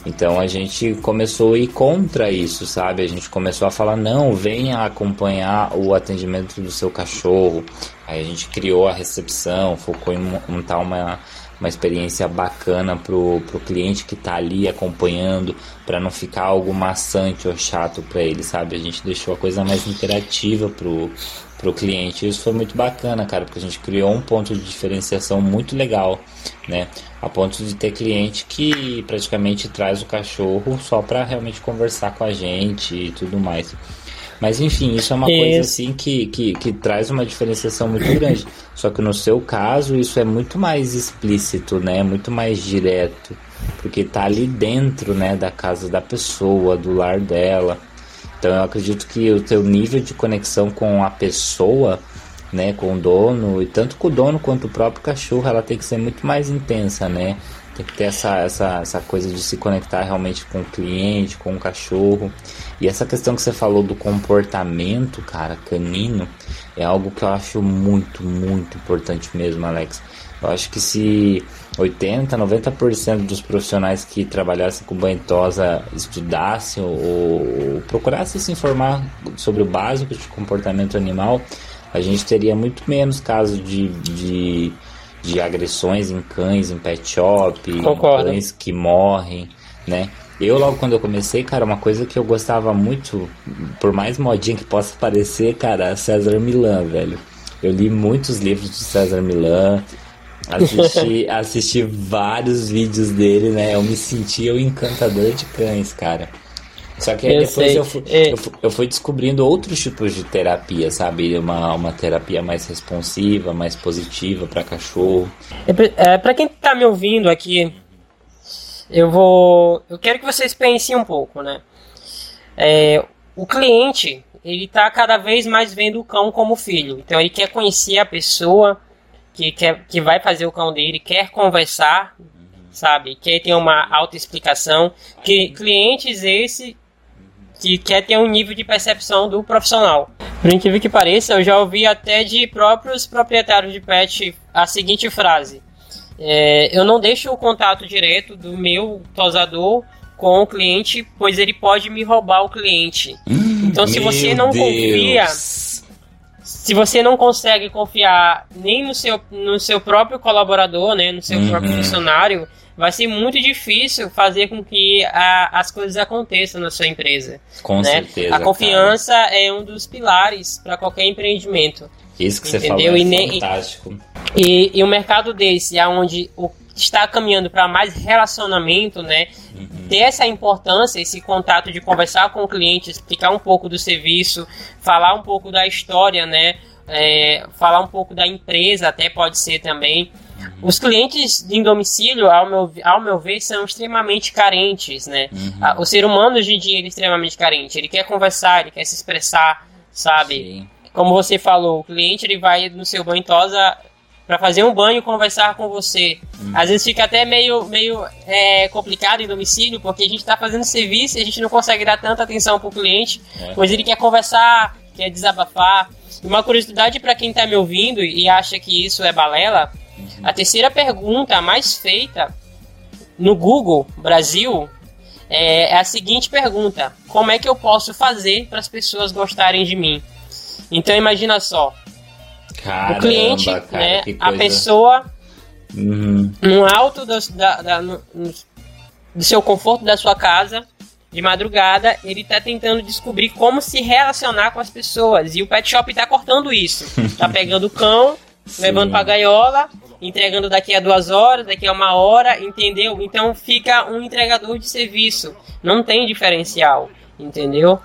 A: Então a gente começou a ir contra isso, sabe? A gente começou a falar: não, venha acompanhar o atendimento do seu cachorro. Aí a gente criou a recepção, focou em montar uma, uma experiência bacana pro, pro cliente que tá ali acompanhando, para não ficar algo maçante ou chato para ele, sabe? A gente deixou a coisa mais interativa pro, pro cliente. Isso foi muito bacana, cara, porque a gente criou um ponto de diferenciação muito legal, né? A ponto de ter cliente que praticamente traz o cachorro só para realmente conversar com a gente e tudo mais. Mas enfim, isso é uma coisa assim que, que, que traz uma diferenciação muito grande. Só que no seu caso, isso é muito mais explícito, né? Muito mais direto. Porque tá ali dentro, né, da casa da pessoa, do lar dela. Então eu acredito que o teu nível de conexão com a pessoa, né, com o dono, e tanto com o dono quanto o próprio cachorro, ela tem que ser muito mais intensa, né? Tem que ter essa, essa, essa coisa de se conectar realmente com o cliente, com o cachorro. E essa questão que você falou do comportamento, cara, canino, é algo que eu acho muito, muito importante mesmo, Alex. Eu acho que se 80, 90% dos profissionais que trabalhassem com banho tosa estudassem ou, ou procurassem se informar sobre o básico de comportamento animal, a gente teria muito menos casos de, de, de agressões em cães, em pet shop,
B: Concordo.
A: cães que morrem, né? Eu, logo quando eu comecei, cara, uma coisa que eu gostava muito, por mais modinha que possa parecer, cara, César Milan, velho. Eu li muitos livros de César Milan, Assisti, assisti vários vídeos dele, né? Eu me sentia o encantador de cães, cara. Só que eu depois eu fui, é... eu, fui, eu fui, descobrindo outros tipos de terapia, sabe? Uma, uma terapia mais responsiva, mais positiva para cachorro.
B: É, é, para quem tá me ouvindo aqui, eu vou. Eu quero que vocês pensem um pouco, né? É, o cliente, ele tá cada vez mais vendo o cão como filho. Então ele quer conhecer a pessoa que, quer, que vai fazer o cão dele, quer conversar, sabe? Quer ter uma autoexplicação. Que clientes esse que quer ter um nível de percepção do profissional. Por incrível que pareça, eu já ouvi até de próprios proprietários de pet a seguinte frase: é, Eu não deixo o contato direto do meu tosador com o cliente, pois ele pode me roubar o cliente. Hum, então, se você não Deus. confia, se você não consegue confiar nem no seu, no seu próprio colaborador, né, no seu uhum. próprio funcionário, vai ser muito difícil fazer com que a, as coisas aconteçam na sua empresa.
A: Com né? certeza.
B: A confiança cara. é um dos pilares para qualquer empreendimento.
A: Isso que entendeu? você falou é e, fantástico.
B: E, e, o mercado desse, onde o está caminhando para mais relacionamento, né? Uhum. Ter essa importância, esse contato de conversar com o cliente, explicar um pouco do serviço, falar um pouco da história, né? É, falar um pouco da empresa, até pode ser também. Uhum. Os clientes em domicílio, ao meu, ao meu ver, são extremamente carentes, né? Uhum. O ser humano hoje em dia é extremamente carente. Ele quer conversar, ele quer se expressar, sabe? Sim. Como você falou, o cliente ele vai no seu banho tosa para fazer um banho e conversar com você. Hum. Às vezes fica até meio, meio é, complicado em domicílio, porque a gente está fazendo serviço e a gente não consegue dar tanta atenção para o cliente, é. pois ele quer conversar, quer desabafar. Uma curiosidade para quem está me ouvindo e acha que isso é balela, uhum. a terceira pergunta mais feita no Google Brasil é, é a seguinte pergunta: Como é que eu posso fazer para as pessoas gostarem de mim? Então imagina só,
A: Caramba,
B: o cliente,
A: cara,
B: né, a pessoa
A: uhum.
B: no alto do, da, da, no, do seu conforto da sua casa, de madrugada, ele está tentando descobrir como se relacionar com as pessoas. E o pet shop está cortando isso. Tá pegando o cão, levando pra gaiola, entregando daqui a duas horas, daqui a uma hora, entendeu? Então fica um entregador de serviço. Não tem diferencial, entendeu?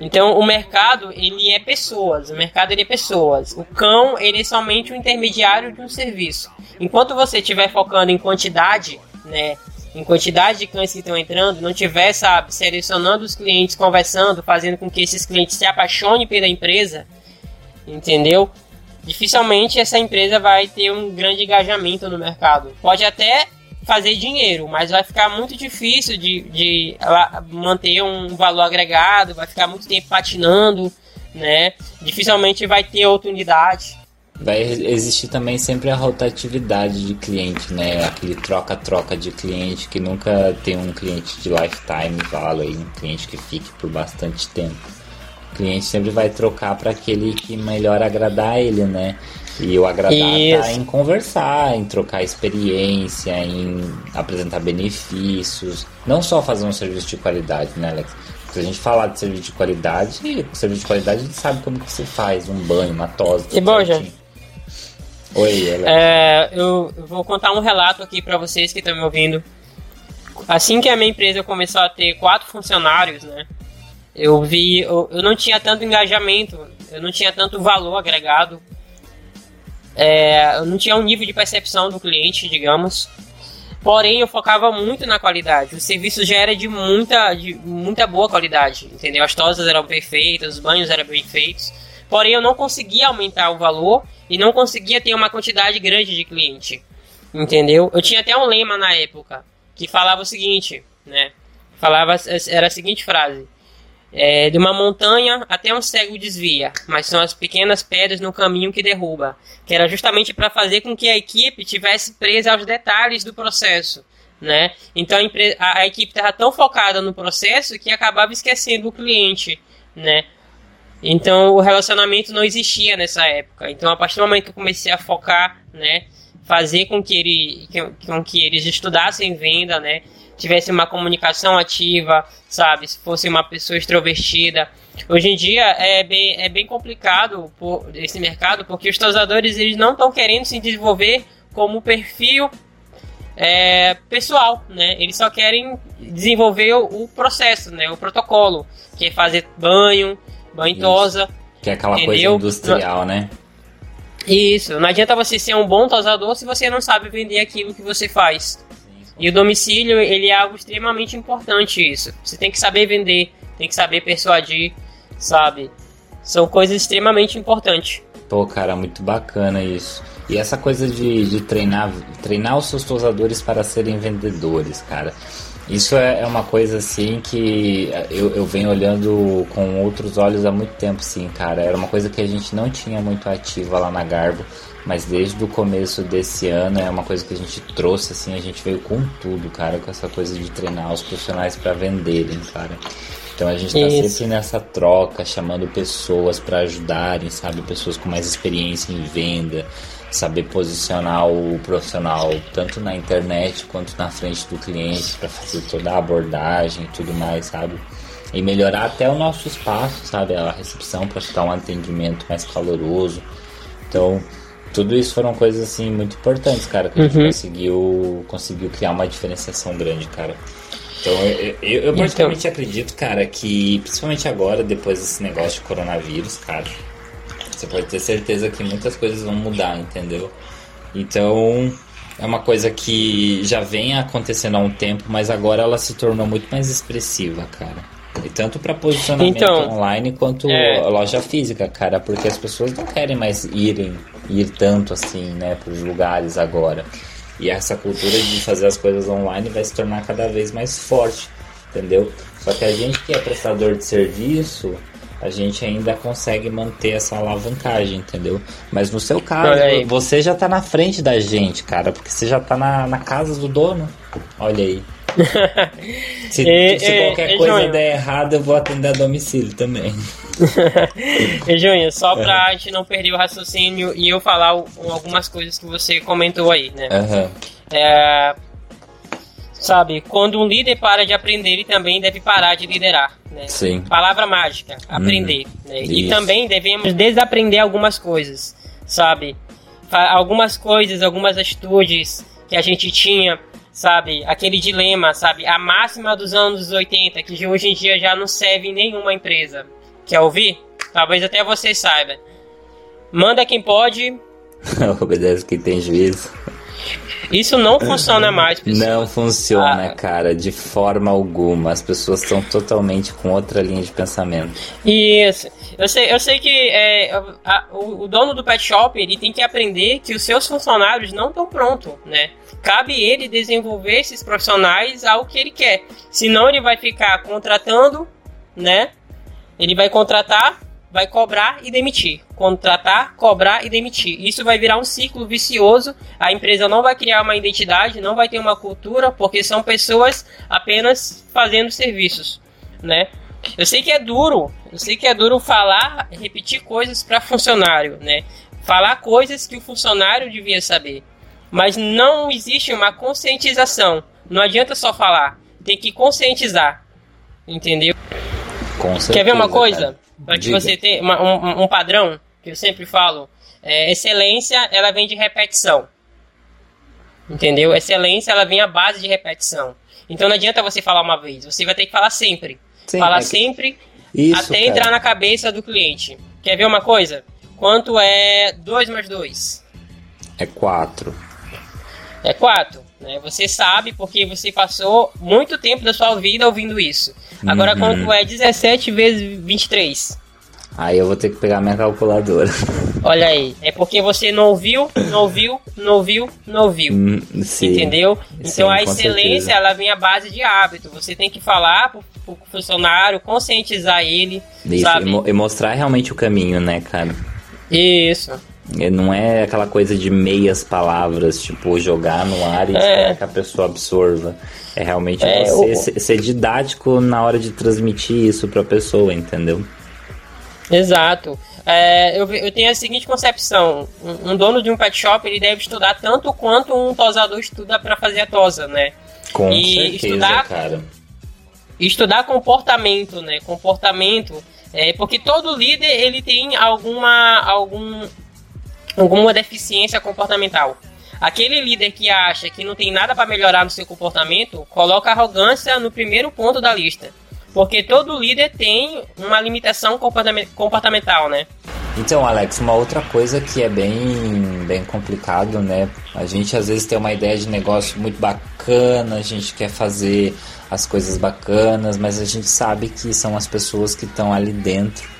B: Então o mercado ele é pessoas, o mercado ele é pessoas. O cão ele é somente um intermediário de um serviço. Enquanto você estiver focando em quantidade, né, em quantidade de cães que estão entrando, não tiver, sabe, selecionando os clientes, conversando, fazendo com que esses clientes se apaixonem pela empresa, entendeu? Dificilmente essa empresa vai ter um grande engajamento no mercado. Pode até fazer dinheiro, mas vai ficar muito difícil de, de manter um valor agregado, vai ficar muito tempo patinando, né? Dificilmente vai ter outra unidade.
A: Vai existir também sempre a rotatividade de cliente, né? Aquele troca-troca de cliente que nunca tem um cliente de lifetime value, um cliente que fique por bastante tempo. O cliente sempre vai trocar para aquele que melhor agradar ele, né? E o agradar Isso. tá em conversar, em trocar experiência, em apresentar benefícios. Não só fazer um serviço de qualidade, né, Alex? Se a gente falar de serviço de qualidade, serviço de qualidade a gente sabe como que se faz um banho, uma tosse.
B: E bom, já.
A: Oi,
B: Alex. É, eu vou contar um relato aqui para vocês que estão me ouvindo. Assim que a minha empresa começou a ter quatro funcionários, né? Eu vi, eu, eu não tinha tanto engajamento, eu não tinha tanto valor agregado é, não tinha um nível de percepção do cliente, digamos. Porém, eu focava muito na qualidade. O serviço já era de muita, de muita boa qualidade, entendeu? As tosas eram perfeitas, os banhos eram bem feitos. Porém, eu não conseguia aumentar o valor e não conseguia ter uma quantidade grande de cliente, entendeu? Eu tinha até um lema na época que falava o seguinte, né? Falava era a seguinte frase: é, de uma montanha até um cego desvia, mas são as pequenas pedras no caminho que derruba, que era justamente para fazer com que a equipe tivesse presa aos detalhes do processo, né? Então a, a, a equipe estava tão focada no processo que acabava esquecendo o cliente, né? Então o relacionamento não existia nessa época. Então a partir do momento que eu comecei a focar, né, fazer com que ele, com que eles estudassem venda, né, tivesse uma comunicação ativa, sabe? Se fosse uma pessoa extrovertida. Hoje em dia é bem, é bem complicado por, esse mercado, porque os tosadores eles não estão querendo se desenvolver como perfil é, pessoal, né? Eles só querem desenvolver o, o, processo, né? O protocolo, que é fazer banho, banho tosa.
A: Que é aquela entendeu? coisa industrial, né?
B: Isso. Não adianta você ser um bom tosador se você não sabe vender aquilo que você faz. E o domicílio, ele é algo extremamente importante isso. Você tem que saber vender, tem que saber persuadir, sabe? São coisas extremamente importantes.
A: Pô, cara, muito bacana isso. E essa coisa de, de treinar, treinar os seus tosadores para serem vendedores, cara. Isso é, é uma coisa assim que eu, eu venho olhando com outros olhos há muito tempo, sim, cara. Era uma coisa que a gente não tinha muito ativa lá na Garbo, mas desde o começo desse ano é uma coisa que a gente trouxe, assim, a gente veio com tudo, cara, com essa coisa de treinar os profissionais para venderem, cara. Então a gente tá Isso. sempre nessa troca, chamando pessoas para ajudarem, sabe? Pessoas com mais experiência em venda, saber posicionar o profissional tanto na internet quanto na frente do cliente para fazer toda a abordagem e tudo mais, sabe? E melhorar até o nosso espaço, sabe? A recepção para dar um atendimento mais caloroso. Então, tudo isso foram coisas assim muito importantes, cara, que a gente uhum. conseguiu, conseguiu criar uma diferenciação grande, cara. Então, eu, eu, eu praticamente então... acredito, cara, que principalmente agora, depois desse negócio de coronavírus, cara, você pode ter certeza que muitas coisas vão mudar, entendeu? Então, é uma coisa que já vem acontecendo há um tempo, mas agora ela se tornou muito mais expressiva, cara. E tanto para posicionamento então, online quanto é... loja física, cara, porque as pessoas não querem mais irem ir tanto assim, né, para os lugares agora. E essa cultura de fazer as coisas online vai se tornar cada vez mais forte, entendeu? Só que a gente que é prestador de serviço, a gente ainda consegue manter essa alavancagem, entendeu? Mas no seu caso, você já tá na frente da gente, cara, porque você já tá na, na casa do dono. Olha aí. se, e, se e, qualquer e, coisa der errado, eu vou atender a domicílio também.
B: e Júnior, só pra a gente não perder o raciocínio e eu falar algumas coisas que você comentou aí, né? Uhum. É, sabe, quando um líder para de aprender, ele também deve parar de liderar. Né?
A: Sim.
B: Palavra mágica, aprender. Hum, né? E também devemos desaprender algumas coisas, sabe? Algumas coisas, algumas atitudes que a gente tinha sabe? Aquele dilema, sabe? A máxima dos anos 80, que hoje em dia já não serve em nenhuma empresa. Quer ouvir? Talvez até você saiba. Manda quem pode.
A: Obedece quem tem juízo.
B: Isso não funciona mais,
A: pessoal. Não funciona, ah. cara, de forma alguma. As pessoas estão totalmente com outra linha de pensamento.
B: Isso. Eu sei, eu sei que é, a, o, o, dono do pet shop ele tem que aprender que os seus funcionários não estão prontos, né? Cabe ele desenvolver esses profissionais ao que ele quer. Senão ele vai ficar contratando, né? Ele vai contratar vai cobrar e demitir. Contratar, cobrar e demitir. Isso vai virar um ciclo vicioso. A empresa não vai criar uma identidade, não vai ter uma cultura, porque são pessoas apenas fazendo serviços, né? Eu sei que é duro, eu sei que é duro falar, repetir coisas para funcionário, né? Falar coisas que o funcionário devia saber. Mas não existe uma conscientização. Não adianta só falar, tem que conscientizar. Entendeu?
A: Certeza,
B: Quer ver uma coisa? Para que você tenha uma, um, um, padrão que eu sempre falo. É, excelência, ela vem de repetição. Entendeu? Excelência, ela vem à base de repetição. Então não adianta você falar uma vez, você vai ter que falar sempre. Sim, falar é que... sempre Isso, até cara. entrar na cabeça do cliente. Quer ver uma coisa? Quanto é 2 mais 2?
A: É 4.
B: É 4. Né? Você sabe porque você passou muito tempo da sua vida ouvindo isso. Agora, uhum. quanto é 17 vezes 23?
A: Aí eu vou ter que pegar minha calculadora.
B: Olha aí, é porque você não ouviu, não ouviu, não ouviu, não ouviu. Hum, sim, entendeu? Então sim, a excelência, certeza. ela vem à base de hábito. Você tem que falar pro, pro funcionário, conscientizar ele,
A: Isso,
B: sabe?
A: E, e mostrar realmente o caminho, né, cara?
B: Isso.
A: É, não é aquela coisa de meias palavras, tipo, jogar no ar e é. que a pessoa absorva. É realmente é, você o... ser didático na hora de transmitir isso para a pessoa, entendeu?
B: Exato. É, eu, eu, tenho a seguinte concepção: um, um, dono de um pet shop ele deve estudar tanto quanto um tosador estuda para fazer a tosa, né?
A: Com e certeza, estudar, cara.
B: Estudar comportamento, né? Comportamento, é, porque todo líder ele tem alguma algum alguma deficiência comportamental. Aquele líder que acha que não tem nada para melhorar no seu comportamento, coloca arrogância no primeiro ponto da lista. Porque todo líder tem uma limitação comportamental, né?
A: Então, Alex, uma outra coisa que é bem, bem complicado, né? A gente às vezes tem uma ideia de negócio muito bacana, a gente quer fazer as coisas bacanas, mas a gente sabe que são as pessoas que estão ali dentro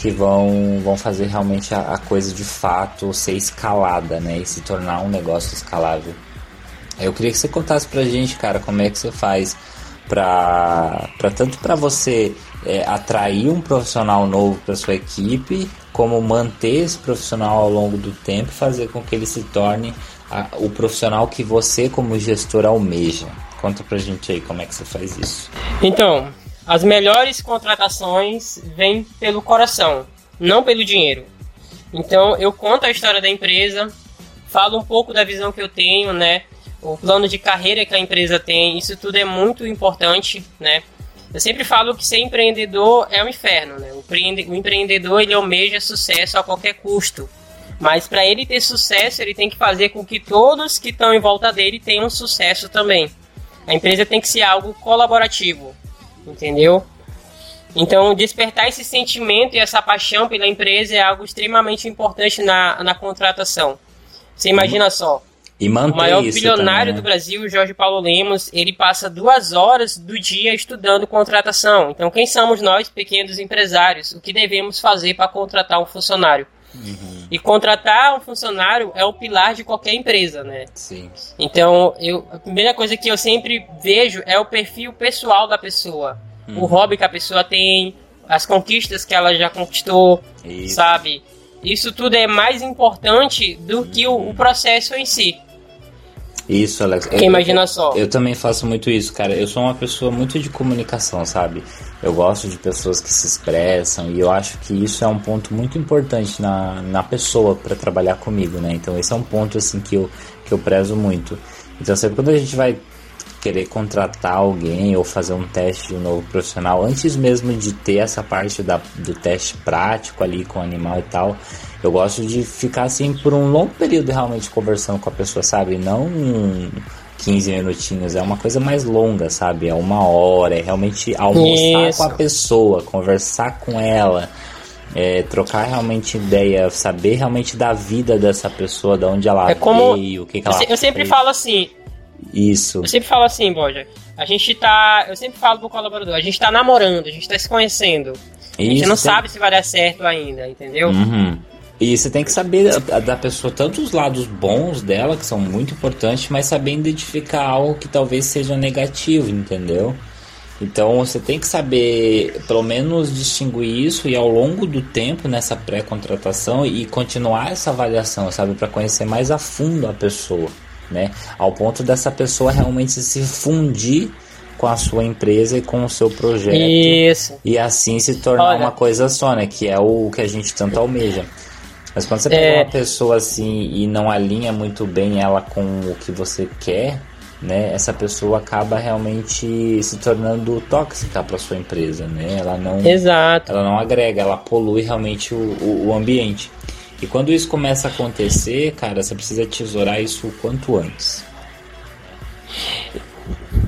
A: que vão, vão fazer realmente a, a coisa de fato ser escalada, né? E se tornar um negócio escalável. Eu queria que você contasse pra gente, cara, como é que você faz para tanto para você é, atrair um profissional novo para sua equipe, como manter esse profissional ao longo do tempo fazer com que ele se torne a, o profissional que você como gestor almeja. Conta pra gente aí como é que você faz isso.
B: Então, as melhores contratações vêm pelo coração, não pelo dinheiro. Então, eu conto a história da empresa, falo um pouco da visão que eu tenho, né? O plano de carreira que a empresa tem, isso tudo é muito importante, né? Eu sempre falo que ser empreendedor é um inferno, né? O empreendedor ele almeja sucesso a qualquer custo. Mas para ele ter sucesso, ele tem que fazer com que todos que estão em volta dele tenham sucesso também. A empresa tem que ser algo colaborativo, entendeu? Então, despertar esse sentimento e essa paixão pela empresa é algo extremamente importante na, na contratação. Você imagina só,
A: e
B: o maior bilionário
A: também, né?
B: do Brasil, Jorge Paulo Lemos, ele passa duas horas do dia estudando contratação. Então, quem somos nós, pequenos empresários? O que devemos fazer para contratar um funcionário?
A: Uhum.
B: E contratar um funcionário é o pilar de qualquer empresa, né?
A: Sim.
B: Então, eu, a primeira coisa que eu sempre vejo é o perfil pessoal da pessoa. O hobby que a pessoa tem, as conquistas que ela já conquistou,
A: Isso.
B: sabe? Isso tudo é mais importante do que o, o processo em si.
A: Isso, Alex.
B: Porque imagina só.
A: Eu também faço muito isso, cara. Eu sou uma pessoa muito de comunicação, sabe? Eu gosto de pessoas que se expressam e eu acho que isso é um ponto muito importante na, na pessoa para trabalhar comigo, né? Então esse é um ponto assim que eu, que eu prezo muito. Então sempre quando a gente vai querer contratar alguém ou fazer um teste de um novo profissional, antes mesmo de ter essa parte da, do teste prático ali com o animal e tal, eu gosto de ficar assim por um longo período realmente conversando com a pessoa, sabe? Não 15 minutinhos, é uma coisa mais longa, sabe? É uma hora, é realmente almoçar
B: Isso.
A: com a pessoa, conversar com ela. é, trocar realmente ideia, saber realmente da vida dessa pessoa, de onde ela
B: É como-
A: veio, o que, que
B: Eu,
A: ela
B: se- eu sempre falo assim,
A: Isso.
B: eu sempre falo assim, Boja. A gente tá. Eu sempre falo pro colaborador, a gente tá namorando, a gente tá se conhecendo. A gente
A: Isso,
B: não sabe se vai dar certo ainda, entendeu?
A: Uhum. E você tem que saber da, da pessoa, tanto os lados bons dela, que são muito importantes, mas saber identificar algo que talvez seja negativo, entendeu? Então você tem que saber, pelo menos, distinguir isso e ao longo do tempo nessa pré-contratação e continuar essa avaliação, sabe? Para conhecer mais a fundo a pessoa, né? Ao ponto dessa pessoa realmente se fundir com a sua empresa e com o seu projeto
B: Isso.
A: e assim se tornar
B: Olha.
A: uma coisa só, né? Que é o que a gente tanto almeja. Mas quando você pega
B: É.
A: uma pessoa assim e não alinha muito bem ela com o que você quer, né? Essa pessoa acaba realmente se tornando tóxica para sua empresa, né? Ela não,
B: Exato.
A: ela não agrega, ela polui realmente o, o, o ambiente. E quando isso começa a acontecer, cara, você precisa tesourar isso o quanto antes.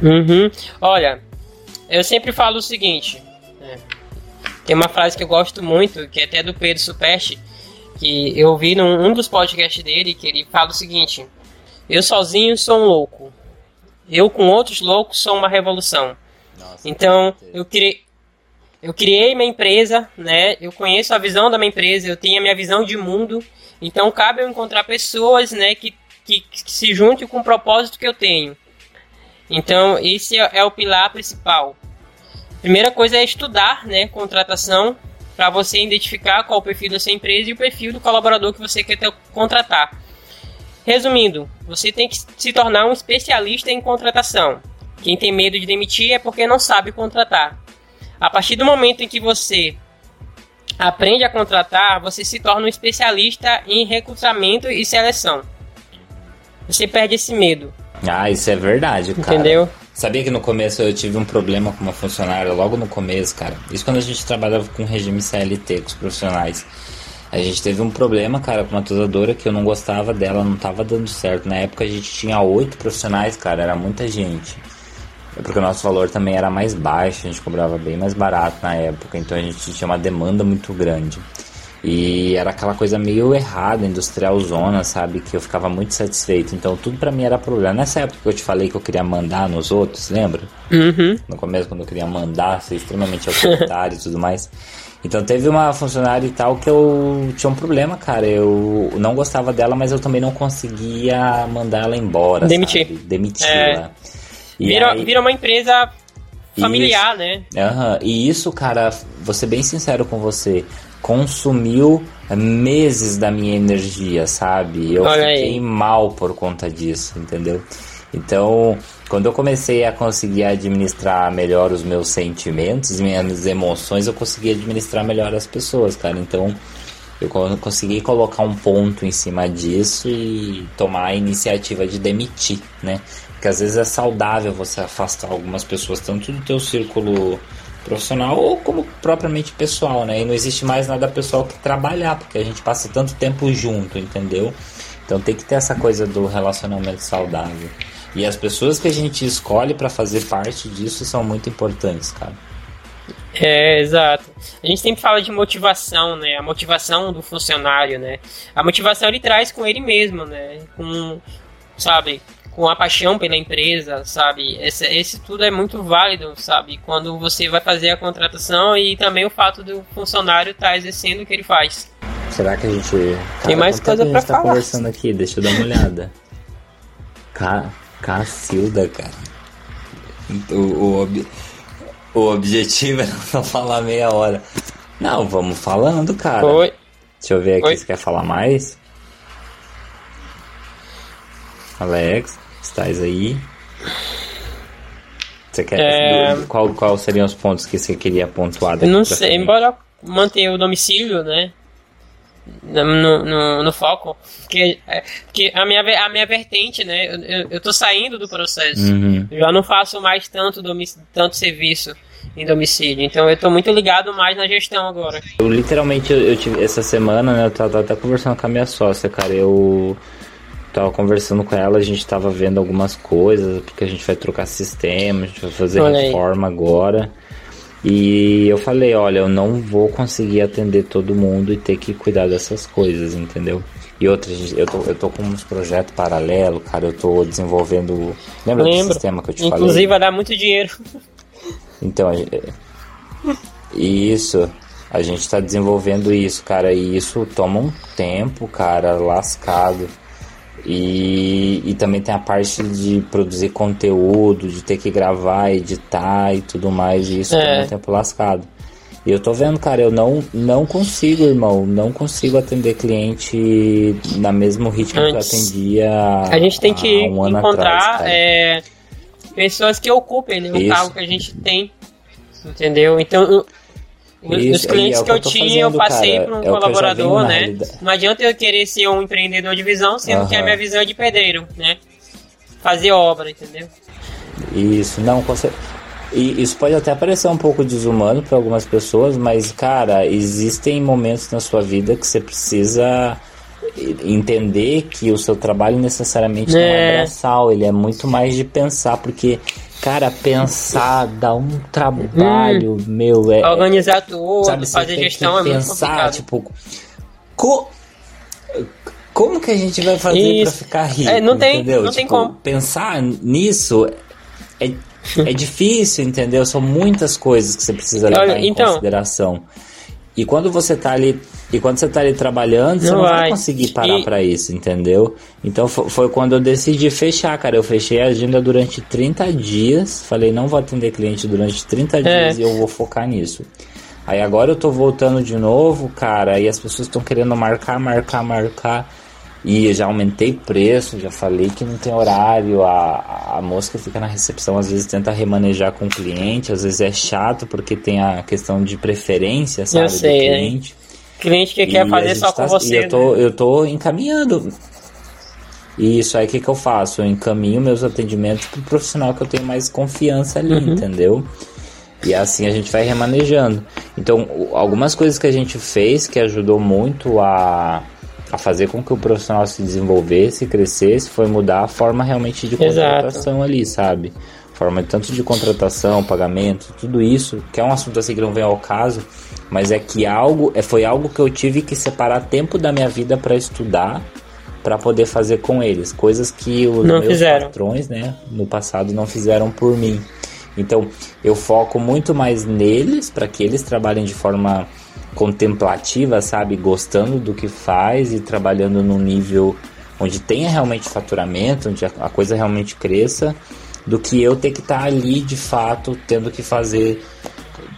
B: Uhum. Olha, eu sempre falo o seguinte. né? Tem uma frase que eu gosto muito, que é até do Pedro Superchi, que eu ouvi num um dos podcasts dele, que ele fala o seguinte: Eu sozinho sou um louco. Eu com outros loucos sou uma revolução. Então, eu criei, eu criei minha empresa, né? Eu conheço a visão da minha empresa, eu tenho a minha visão de mundo. Então, cabe eu encontrar pessoas, né, que, que, que se juntem com o propósito que eu tenho. Então, esse é, é o pilar principal. Primeira coisa é estudar, né, contratação, para você identificar qual o perfil da sua empresa e o perfil do colaborador que você quer ter- contratar. Resumindo, você tem que se tornar um especialista em contratação. Quem tem medo de demitir é porque não sabe contratar. A partir do momento em que você aprende a contratar, você se torna um especialista em recrutamento e seleção. Você perde esse medo,
A: Ah, isso é verdade, cara.
B: entendeu?
A: Sabia que no começo eu tive um problema com uma funcionária logo no começo, cara. Isso quando a gente trabalhava com regime CLT, com os profissionais. A gente teve um problema, cara, com uma tosadora que eu não gostava dela, não tava dando certo. Na época a gente tinha oito profissionais, cara, era muita gente. É porque o nosso valor também era mais baixo, a gente cobrava bem mais barato na época, então a gente tinha uma demanda muito grande. E era aquela coisa meio errada, industrial zona, sabe? Que eu ficava muito satisfeito. Então tudo para mim era problema. Nessa época que eu te falei que eu queria mandar nos outros, lembra?
B: Uhum.
A: No começo, quando eu queria mandar, ser extremamente autoritário e tudo mais. Então teve uma funcionária e tal que eu tinha um problema, cara. Eu não gostava dela, mas eu também não conseguia mandar ela embora.
B: Demitir.
A: Demitir-la.
B: É. Vira, aí... vira uma empresa familiar,
A: isso, né? Uhum. E isso, cara, vou ser bem sincero com você, consumiu meses da minha energia, sabe? Eu Olha fiquei aí. mal por conta disso, entendeu? Então, quando eu comecei a conseguir administrar melhor os meus sentimentos, minhas emoções, eu consegui administrar melhor as pessoas, cara. Então, eu consegui colocar um ponto em cima disso e tomar a iniciativa de demitir, né? Porque às vezes é saudável você afastar algumas pessoas, tanto do teu círculo profissional ou como propriamente pessoal, né? E não existe mais nada pessoal que trabalhar, porque a gente passa tanto tempo junto, entendeu? Então tem que ter essa coisa do relacionamento saudável. E as pessoas que a gente escolhe para fazer parte disso são muito importantes, cara.
B: É, exato. A gente sempre fala de motivação, né? A motivação do funcionário, né? A motivação ele traz com ele mesmo, né? Com, sabe, com a paixão pela empresa, sabe? Esse, esse tudo é muito válido, sabe? Quando você vai fazer a contratação e também o fato do funcionário estar tá exercendo o que ele faz.
A: Será que a gente.
B: Cara, Tem mais coisa pra tá falar.
A: conversando aqui, deixa eu dar uma olhada. Ca... Cacilda, cara. O, o, ob... o objetivo é não falar meia hora. Não, vamos falando, cara.
B: Oi.
A: Deixa eu ver aqui,
B: Oi.
A: você quer falar mais? Alex? Estás aí? Você quer. É... Qual, qual seriam os pontos que você queria pontuar daqui
B: Não sei, embora manter o domicílio, né? No, no, no foco. Porque, é, porque a, minha, a minha vertente, né? Eu, eu tô saindo do processo.
A: Uhum.
B: já não faço mais tanto, tanto serviço em domicílio. Então eu tô muito ligado mais na gestão agora.
A: Eu literalmente, eu, eu tive, essa semana, né? Eu tava até conversando com a minha sócia, cara. Eu tava conversando com ela, a gente tava vendo algumas coisas, porque a gente vai trocar sistema, a gente vai fazer olha reforma aí. agora. E eu falei, olha, eu não vou conseguir atender todo mundo e ter que cuidar dessas coisas, entendeu? E outra, eu tô, eu tô com uns projetos paralelos, cara, eu tô desenvolvendo. Lembra
B: Lembro.
A: do sistema que eu te
B: Inclusive,
A: falei?
B: Inclusive vai dar muito dinheiro.
A: Então, isso. A gente tá desenvolvendo isso, cara, e isso toma um tempo, cara, lascado. E, e também tem a parte de produzir conteúdo, de ter que gravar, editar e tudo mais, e isso é. um tempo lascado. E eu tô vendo, cara, eu não, não consigo, irmão, não consigo atender cliente na mesmo ritmo Antes, que eu atendia
B: A gente tem que um encontrar atrás, é, pessoas que ocupem né, o cargo que a gente tem, entendeu? Então, isso, Os clientes é que eu, que eu tinha, fazendo, eu passei para um é colaborador, né? Não adianta eu querer ser um empreendedor de visão, sendo que a minha visão é de pedreiro, né? Fazer obra, entendeu?
A: Isso, não, e isso pode até parecer um pouco desumano para algumas pessoas, mas cara, existem momentos na sua vida que você precisa entender que o seu trabalho necessariamente é. não é braçal, ele é muito mais de pensar, porque Cara, pensar dá um trabalho, hum, meu. É,
B: organizar tudo, sabe, fazer gestão é pensar,
A: tipo. Co como que a gente vai fazer Isso. pra ficar rico?
B: É, não tem,
A: entendeu?
B: não
A: tipo,
B: tem como.
A: Pensar nisso é, é difícil, entendeu? São muitas coisas que você precisa levar Olha, em então, consideração. E quando você tá ali, e quando você tá ali trabalhando, você não, não vai. vai conseguir parar e... para isso, entendeu? Então foi, quando eu decidi fechar, cara. Eu fechei a agenda durante 30 dias. Falei, não vou atender cliente durante 30 é. dias e eu vou focar nisso. Aí agora eu tô voltando de novo, cara, e as pessoas estão querendo marcar, marcar, marcar. E já aumentei preço, já falei que não tem horário. A, a moça que fica na recepção às vezes tenta remanejar com o cliente, às vezes é chato porque tem a questão de preferência, sabe?
B: Sei, do cliente. Cliente que e quer fazer só com tá, você.
A: E eu tô, né? eu tô encaminhando. E isso aí, o que, que eu faço? Eu encaminho meus atendimentos pro profissional que eu tenho mais confiança ali, uhum. entendeu? E assim a gente vai remanejando. Então, algumas coisas que a gente fez que ajudou muito a a fazer com que o profissional se desenvolvesse, crescesse, foi mudar a forma realmente de contratação Exato. ali, sabe? Forma tanto de contratação, pagamento, tudo isso, que é um assunto assim que não vem ao caso, mas é que algo é, foi algo que eu tive que separar tempo da minha vida para estudar para poder fazer com eles, coisas que os
B: não
A: meus
B: fizeram.
A: patrões, né, no passado não fizeram por mim. Então, eu foco muito mais neles para que eles trabalhem de forma contemplativa, sabe, gostando do que faz e trabalhando num nível onde tenha realmente faturamento, onde a coisa realmente cresça, do que eu ter que estar tá ali de fato tendo que fazer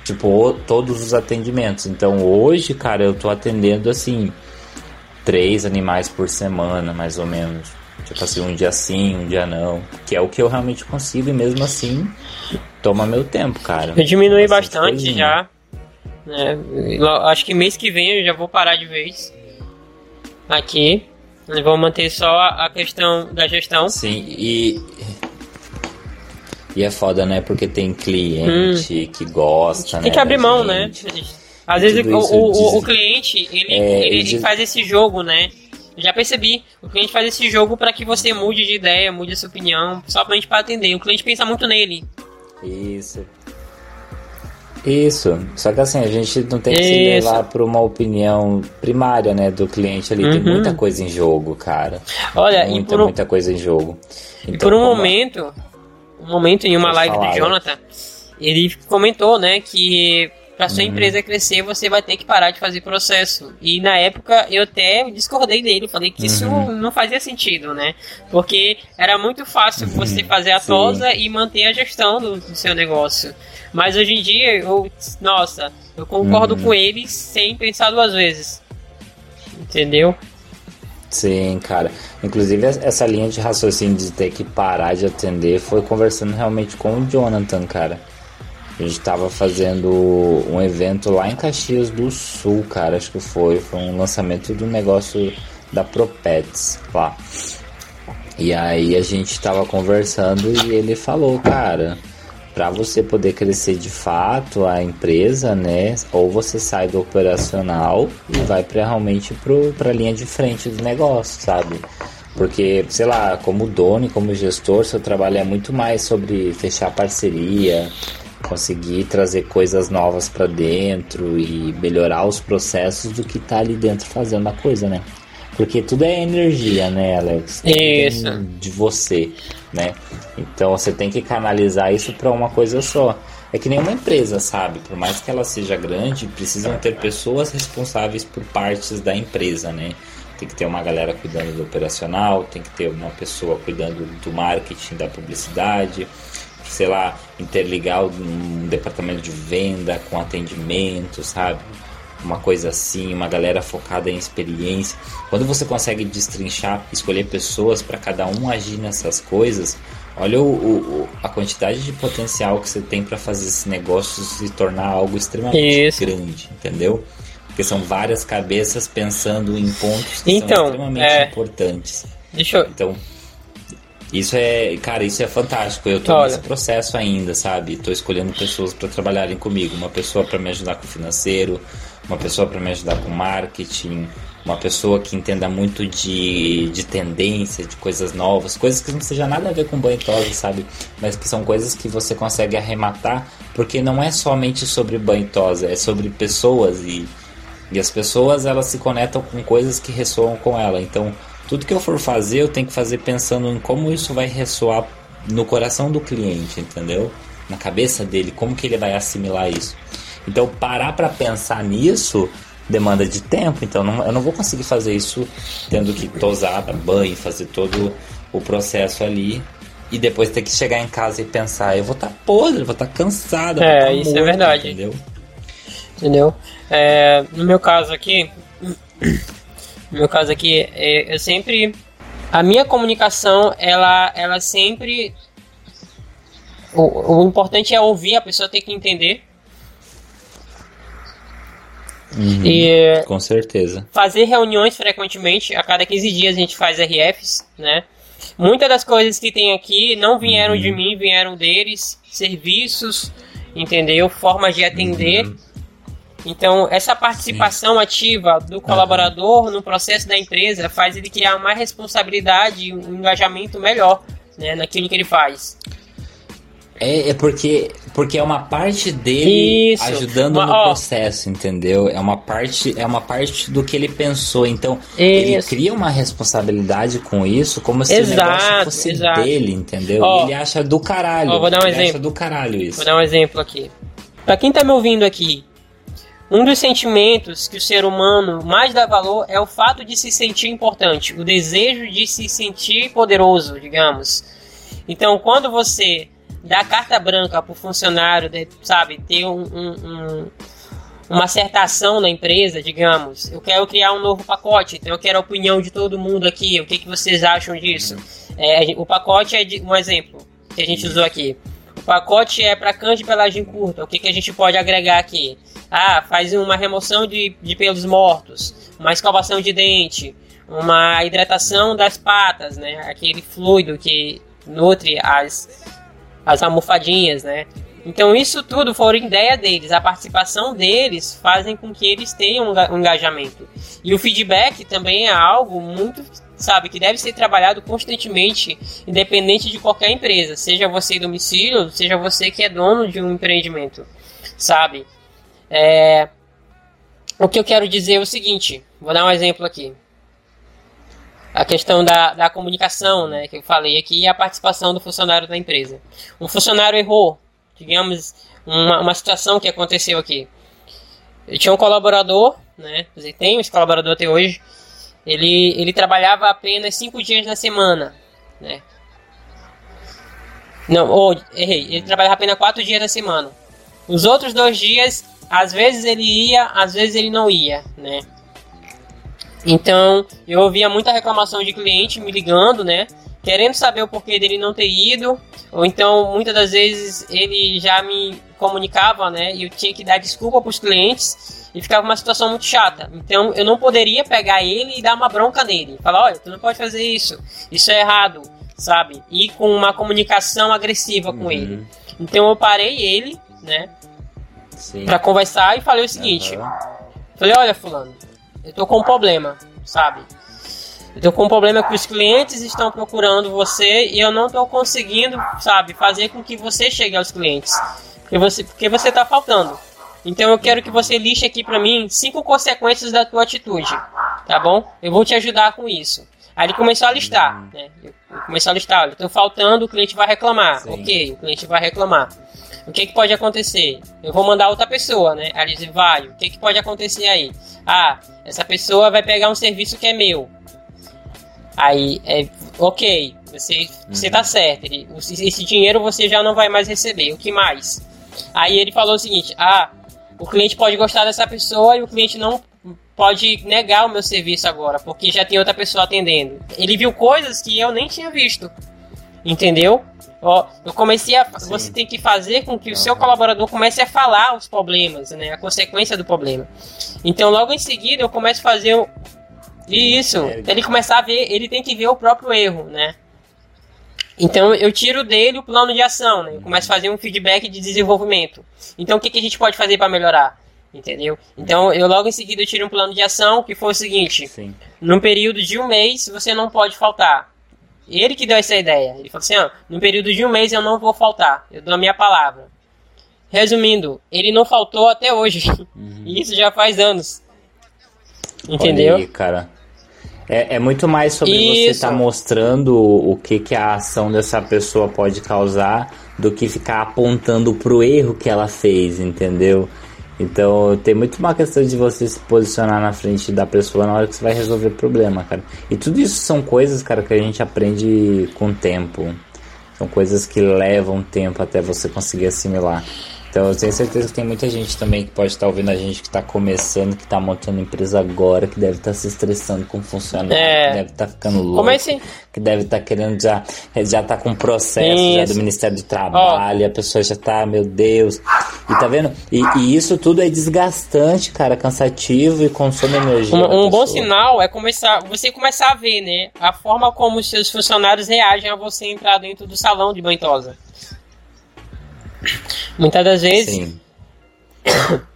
A: tipo todos os atendimentos. Então, hoje, cara, eu tô atendendo assim três animais por semana, mais ou menos. Tipo assim, um dia sim, um dia não. Que é o que eu realmente consigo e mesmo assim toma meu tempo, cara.
B: Eu diminui bastante coisinha. já. É, acho que mês que vem eu já vou parar de vez. Aqui. Vou manter só a questão da gestão.
A: Sim, e. E é foda, né? Porque tem cliente hum. que gosta,
B: tem
A: né?
B: Tem que abrir mão, né? Às vezes o, o, o, cliente, ele, é, ele, ele faz esse jogo, né? Já percebi. O cliente faz esse jogo para que você mude de ideia, mude a sua opinião, somente para atender. O cliente pensa muito nele.
A: Isso. Isso. Só que assim, a gente não tem que Isso. se levar por uma opinião primária, né, do cliente ali. Uhum. Tem muita coisa em jogo, cara.
B: Olha,
A: muita,
B: um...
A: muita coisa em jogo.
B: Então, e por um como... momento, um momento em uma live falar, do Jonathan, ele comentou, né, que para sua uhum. empresa crescer, você vai ter que parar de fazer processo. E na época eu até discordei dele, falei que uhum. isso não fazia sentido, né? Porque era muito fácil uhum. você fazer a tosa e manter a gestão do, do, seu negócio. Mas hoje em dia, eu, nossa, eu concordo uhum. com ele sem pensar duas vezes. Entendeu?
A: Sim, cara. Inclusive, essa linha de raciocínio de ter que parar de atender foi conversando realmente com o Jonathan, cara. A gente tava fazendo um evento lá em Caxias do Sul, cara, acho que foi. Foi um lançamento do negócio da Propets lá. E aí a gente tava conversando e ele falou, cara, para você poder crescer de fato a empresa, né? Ou você sai do operacional e vai para realmente para a linha de frente do negócio, sabe? Porque, sei lá, como dono e como gestor, seu trabalho é muito mais sobre fechar parceria, conseguir trazer coisas novas para dentro e melhorar os processos do que tá ali dentro fazendo a coisa, né? Porque tudo é energia, né, Alex?
B: Isso.
A: De você, né? Então você tem que canalizar isso para uma coisa só. É que nenhuma empresa, sabe? Por mais que ela seja grande, precisam ter pessoas responsáveis por partes da empresa, né? Tem que ter uma galera cuidando do operacional, tem que ter uma pessoa cuidando do marketing, da publicidade, sei lá, interligar um departamento de venda com atendimento, sabe? Uma coisa assim, uma galera focada em experiência. Quando você consegue destrinchar, escolher pessoas para cada um agir nessas coisas, olha o, o, a quantidade de potencial que você tem para fazer esse negócio se tornar algo extremamente Isso. grande, entendeu? Porque são várias cabeças pensando em pontos que então, são extremamente é... importantes.
B: Deixa eu...
A: Então, isso é, cara, isso é fantástico. Eu tô Olha. nesse processo ainda, sabe? Tô escolhendo pessoas para trabalharem comigo. Uma pessoa para me ajudar com o financeiro, uma pessoa para me ajudar com marketing, uma pessoa que entenda muito de, de tendência, de coisas novas, coisas que não seja nada a ver com banho sabe? Mas que são coisas que você consegue arrematar, porque não é somente sobre banho é sobre pessoas e, e as pessoas elas se conectam com coisas que ressoam com ela. Então, tudo que eu for fazer, eu tenho que fazer pensando em como isso vai ressoar no coração do cliente, entendeu? Na cabeça dele, como que ele vai assimilar isso. Então, parar para pensar nisso demanda de tempo, então não, eu não vou conseguir fazer isso tendo que tosar, dar banho, fazer todo o processo ali e depois ter que chegar em casa e pensar, eu vou estar tá podre, vou estar tá cansado.
B: É, tá isso é morto, é verdade. Entendeu? Entendeu? É, no meu caso aqui, no meu caso aqui, é, eu sempre. A minha comunicação, ela, ela sempre. O, o importante é ouvir, a pessoa tem que entender.
A: Uhum, e, com certeza.
B: Fazer reuniões frequentemente, a cada 15 dias a gente faz RFs, né? Muitas das coisas que tem aqui não vieram uhum. de mim, vieram deles, serviços, entendeu? Formas de atender. Uhum. Então, essa participação Sim. ativa do colaborador no processo da empresa faz ele criar mais responsabilidade e um engajamento melhor né, naquilo que ele faz.
A: É, é porque, porque é uma parte dele
B: Isso.
A: ajudando
B: Uma-
A: no
B: ó.
A: processo, entendeu? É uma parte, é uma parte do que ele pensou. Então, ele
B: Isso.
A: cria uma responsabilidade com isso, como se o
B: Exato,
A: negócio fosse
B: exato.
A: dele, entendeu?
B: Ó.
A: Ele acha do caralho.
B: Ó, vou dar um
A: ele
B: exemplo.
A: acha do caralho isso.
B: Vou dar um exemplo aqui. Pra quem tá me ouvindo aqui, um dos sentimentos que o ser humano mais dá valor é o fato de se sentir importante, o desejo de se sentir poderoso, digamos. Então, quando você dá carta branca pro funcionário, de- sabe, ter um, um- um- uma certa ação na empresa, digamos, eu quero criar um novo pacote, então eu quero a opinião de todo mundo aqui, o que, que vocês acham disso? É, o pacote é de, um exemplo que a gente usou aqui. O pacote é para cães de pelagem curta. O que, que a gente pode agregar aqui? Ah, faz uma remoção de, de pelos mortos, uma escovação de dente, uma hidratação das patas, né? Aquele fluido que nutre as, as almofadinhas, né? Então isso tudo foram ideia deles. A participação deles fazem com que eles tenham um um engajamento. E o feedback também é algo muito, sabe, que deve ser trabalhado constantemente, independente de qualquer empresa, seja você domicílio, seja você que é dono de um empreendimento, sabe? É, O que eu quero dizer é o seguinte, vou dar um exemplo aqui. A questão da, da comunicação, né, que eu falei aqui, e a participação do funcionário da empresa. Um funcionário errou, digamos, uma, uma situação que aconteceu aqui. Eu tinha um colaborador, né, tenho esse colaborador até hoje, ele, ele trabalhava apenas cinco dias na semana, né. Não, ou, errei, ele trabalhava apenas quatro dias na semana. Os outros dois dias, às vezes ele ia, às vezes ele não ia, né. Então, eu ouvia muita reclamação de cliente me ligando, né? Querendo saber o porquê dele não ter ido. Ou então, muitas das vezes, ele já me comunicava, né? E eu tinha que dar desculpa para os clientes. E ficava uma situação muito chata. Então, eu não poderia pegar ele e dar uma bronca nele. Falar, olha, tu não pode fazer isso. Isso é errado, sabe? E com uma comunicação agressiva com
A: Uhum.
B: ele. Então, eu parei ele, né? Pra conversar e falei o seguinte.
A: Aham.
B: Falei, olha, fulano, eu tô com um problema, sabe? Eu tô com um problema que os clientes estão procurando você e eu não tô conseguindo, sabe, fazer com que você chegue aos clientes. Porque você, porque você tá faltando. Então eu quero que você liste aqui pra mim cinco consequências da tua atitude, tá bom? Eu vou te ajudar com isso. Aí ele começou a listar, né? Eu eu comecei a listar, olha, tô faltando, o cliente vai reclamar.
A: Sim.
B: Ok, o cliente vai reclamar. O que, que pode acontecer? Eu vou mandar outra pessoa, né? Aí diz, vai, o que, que pode acontecer aí? Ah, essa pessoa vai pegar um serviço que é meu. Aí, é, ok, você, você tá certo. Ele, esse esse dinheiro você já não vai mais receber. O que mais? Aí ele falou o seguinte: ah, o cliente pode gostar dessa pessoa e o cliente não pode negar o meu serviço agora, porque já tem outra pessoa atendendo. Ele viu coisas que eu nem tinha visto. Entendeu? Ó, eu comecei a.
A: Sim.
B: Você tem que fazer com que o seu colaborador comece a falar os problemas, né? A consequência do problema. Então, logo em seguida, eu começo a fazer. o- Isso.
A: Sério?
B: Ele começar a ver, ele tem que ver o próprio erro, né? Então eu tiro dele o plano de ação, né? Eu começo a fazer um feedback de desenvolvimento. Então o que, que a gente pode fazer para melhorar? Entendeu? Então eu logo em seguida eu tiro um plano de ação que foi o seguinte:
A: Sim.
B: num período de um mês você não pode faltar. Ele que deu essa ideia. Ele falou assim: ó, num período de um mês eu não vou faltar. Eu dou a minha palavra. Resumindo, ele não faltou até hoje. E isso já faz anos. Entendeu?
A: Aí, cara. É, é muito mais sobre você
B: Isso.
A: estar mostrando o que, que a ação dessa pessoa pode causar do que ficar apontando pro erro que ela fez, entendeu? Então tem muito uma questão de você se posicionar na frente da pessoa na hora que você vai resolver problema, cara. E tudo isso são coisas, cara, que a gente aprende com o tempo. São coisas que levam tempo até você conseguir assimilar. Então eu tenho certeza que tem muita gente também que pode estar ouvindo a gente que está começando, que está montando empresa agora, que deve estar se estressando com funcionário,
B: É.
A: que deve estar ficando louco,
B: Comece.
A: que deve estar querendo já já tá com processo já do Ministério do Trabalho, e a pessoa já tá, meu Deus. E tá vendo? E, e isso tudo é desgastante, cara, cansativo e consome energia.
B: Um, um bom sinal é começar, você começar a ver, né, a forma como os seus funcionários reagem a você entrar dentro do salão de banhosa. Muitas das vezes,
A: Sim.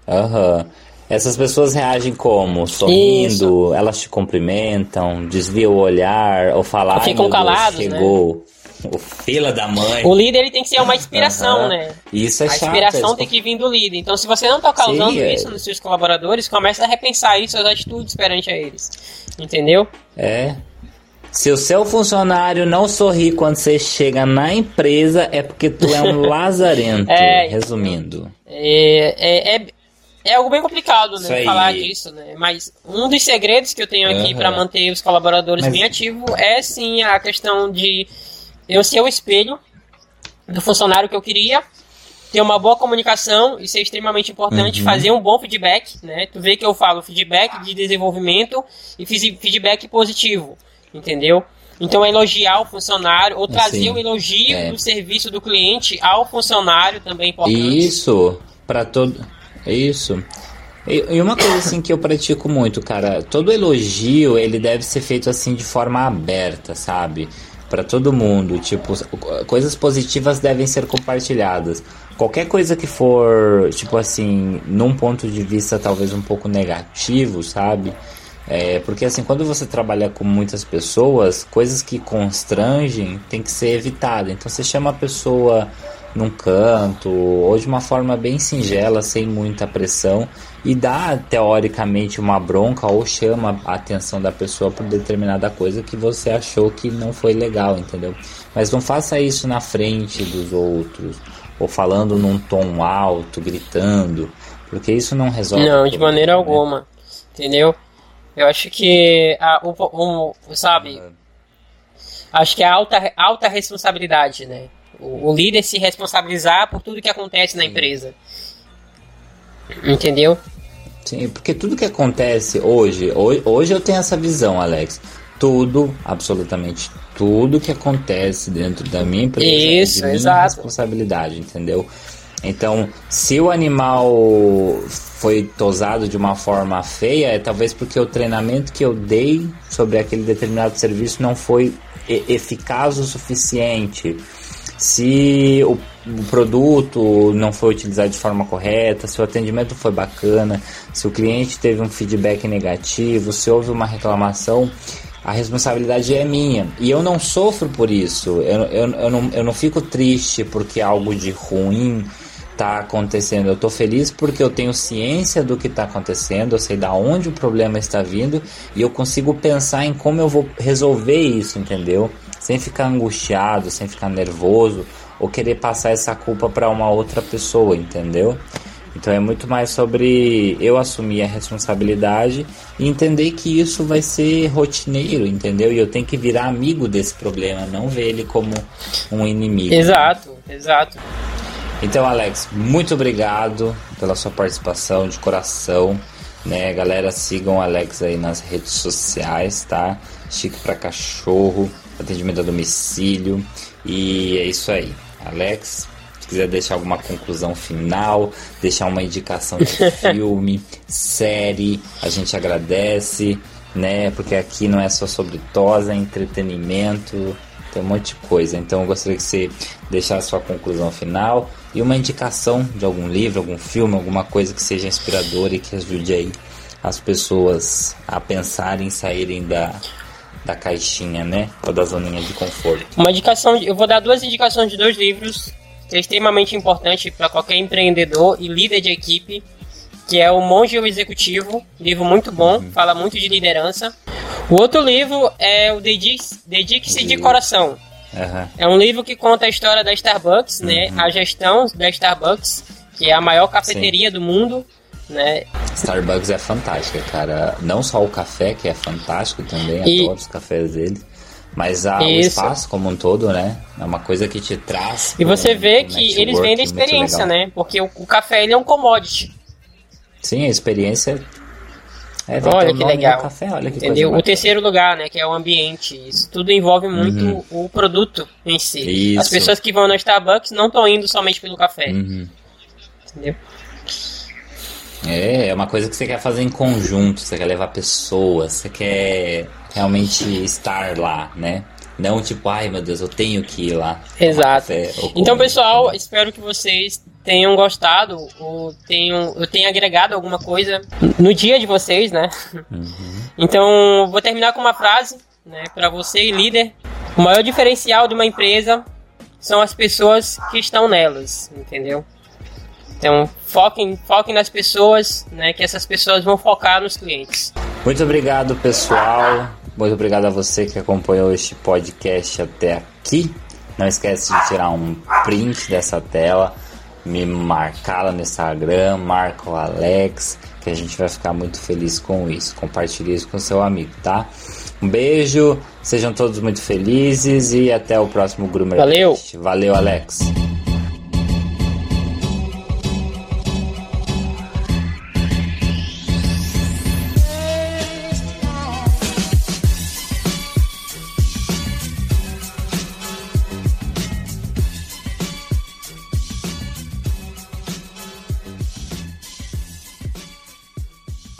A: Aham. Essas pessoas reagem como? Sorrindo,
B: Isso.
A: elas te cumprimentam, desviam o olhar, ou falam,
B: Ou
A: "Ai,
B: ficam
A: Deus,
B: calados, né?"
A: chegou. o fila da mãe.
B: O líder ele tem que ser uma inspiração, uhum. né?
A: Isso é
B: A
A: chato.
B: inspiração tem que vir do líder. Então, se você não tá causando
A: Sim, é.
B: isso nos seus colaboradores, comece a repensar isso, as atitudes perante a eles. Entendeu?
A: É. Se o seu funcionário não sorri quando você chega na empresa, é porque tu é um lazarento.
B: É.
A: Resumindo.
B: É, é, é, é algo bem complicado, né? Falar disso, né? Mas um dos segredos que eu tenho aqui
A: Aham.
B: para manter os colaboradores
A: Mas-
B: bem ativos é sim a questão de eu ser o espelho do funcionário que eu queria, ter uma boa comunicação, isso é extremamente importante,
A: Uhum.
B: fazer um bom feedback, né? Tu vê que eu falo feedback de desenvolvimento e feedback positivo, entendeu? Então elogiar o funcionário ou trazer
A: Assim,
B: o elogio
A: é.
B: do serviço do cliente ao funcionário também é importante.
A: Isso, para todo. Isso. E, uma coisa assim que eu pratico muito, cara, todo elogio ele deve ser feito assim de forma aberta, sabe? Pra todo mundo, tipo, coisas positivas devem ser compartilhadas. Qualquer coisa que for, tipo assim, num ponto de vista talvez um pouco negativo, sabe? É, porque assim, quando você trabalha com muitas pessoas, coisas que constrangem tem que ser evitada. Então você chama a pessoa num canto, ou de uma forma bem singela, sem muita pressão, e dá teoricamente uma bronca ou chama a atenção da pessoa por determinada coisa que você achou que não foi legal, entendeu? Mas não faça isso na frente dos outros, ou falando num tom alto, gritando, porque isso não resolve.
B: Não, de maneira
A: né?
B: alguma. Entendeu? Eu acho que a, o, o- sabe, acho que é alta, alta responsabilidade, né? O, o líder se responsabilizar por tudo que acontece na empresa. Entendeu?
A: Sim, porque tudo que acontece hoje, hoje, hoje eu tenho essa visão, Alex. Tudo, absolutamente tudo que acontece dentro da minha empresa
B: Isso,
A: é minha
B: exato.
A: responsabilidade, entendeu? Então, se o animal foi tosado de uma forma feia, é talvez porque o treinamento que eu dei sobre aquele determinado serviço não foi eficaz o suficiente. Se o, o produto não foi utilizado de forma correta, se o atendimento foi bacana, se o cliente teve um feedback negativo, se houve uma reclamação, a responsabilidade é minha. E eu não sofro por isso. Eu, eu, eu, não, eu não fico triste porque algo de ruim está acontecendo. Eu estou feliz porque eu tenho ciência do que está acontecendo, eu sei da onde o problema está vindo e eu consigo pensar em como eu vou resolver isso, entendeu? Sem ficar angustiado, sem ficar nervoso ou querer passar essa culpa para uma outra pessoa, entendeu? Então é muito mais sobre eu assumir a responsabilidade e entender que isso vai ser rotineiro, entendeu? E eu tenho que virar amigo desse problema, não ver ele como um inimigo.
B: Exato, exato.
A: Então, Alex, muito obrigado pela sua participação de coração. Né, galera, sigam o Alex aí nas redes sociais, tá? Chique pra cachorro, atendimento a domicílio. E é isso aí. Alex, se quiser deixar alguma conclusão final, deixar uma indicação de filme, série, a gente agradece, né? Porque aqui não é só sobre tosa, é entretenimento, tem um monte de coisa. Então eu gostaria que você deixasse sua conclusão final e uma indicação de algum livro, algum filme, alguma coisa que seja inspiradora e que ajude aí as pessoas a pensarem em saírem da, da caixinha, né? Ou da zoninha de conforto.
B: Uma indicação, eu vou dar duas indicações de dois livros que é extremamente importante para qualquer empreendedor e líder de equipe, que é o Monge e o Executivo, livro muito bom, fala muito de liderança. O outro livro é o Dedique- Dedique-se de
A: Uhum.
B: Coração.
A: Aham.
B: É um livro que conta a história da Starbucks, né? A gestão da Starbucks, que é a maior cafeteria do mundo, né?
A: Starbucks é fantástica, cara. Não só o café, que é fantástico também,
B: E-
A: adoro os cafés deles. Mas a, o espaço como um todo, né? É uma coisa que te traz.
B: E você
A: um
B: vê que eles vendem experiência, né? Porque o, o café ele é um commodity.
A: Sim, a experiência. É,
B: Olha que legal.
A: Café, olha que
B: Entendeu? O terceiro lugar, né, que é o ambiente. Isso tudo envolve muito
A: Uhum.
B: o produto em si.
A: Isso.
B: As pessoas que vão na Starbucks não estão indo somente pelo café.
A: Uhum.
B: Entendeu?
A: É, é uma coisa que você quer fazer em conjunto, você quer levar pessoas, você quer realmente estar lá, né? Não tipo, ai meu Deus, eu tenho que ir lá.
B: Exato.
A: café
B: Então, pessoal, espero que vocês tenham gostado ou tenham, eu tenha agregado alguma coisa no dia de vocês, né?
A: Uhum.
B: Então, vou terminar com uma frase, né, para você, líder. O maior diferencial de uma empresa são as pessoas que estão nelas, entendeu? Então, foquem, foquem nas pessoas, né, que essas pessoas vão focar nos clientes.
A: Muito obrigado, pessoal. Muito obrigado a você que acompanhou este podcast até aqui. Não esquece de tirar um print dessa tela, me marcar lá no Instagram, marca o Alex, que a gente vai ficar muito feliz com isso. Compartilhe isso com seu amigo, tá? Um beijo, sejam todos muito felizes e até o próximo Groomer.
B: Valeu!
A: Valeu, Alex!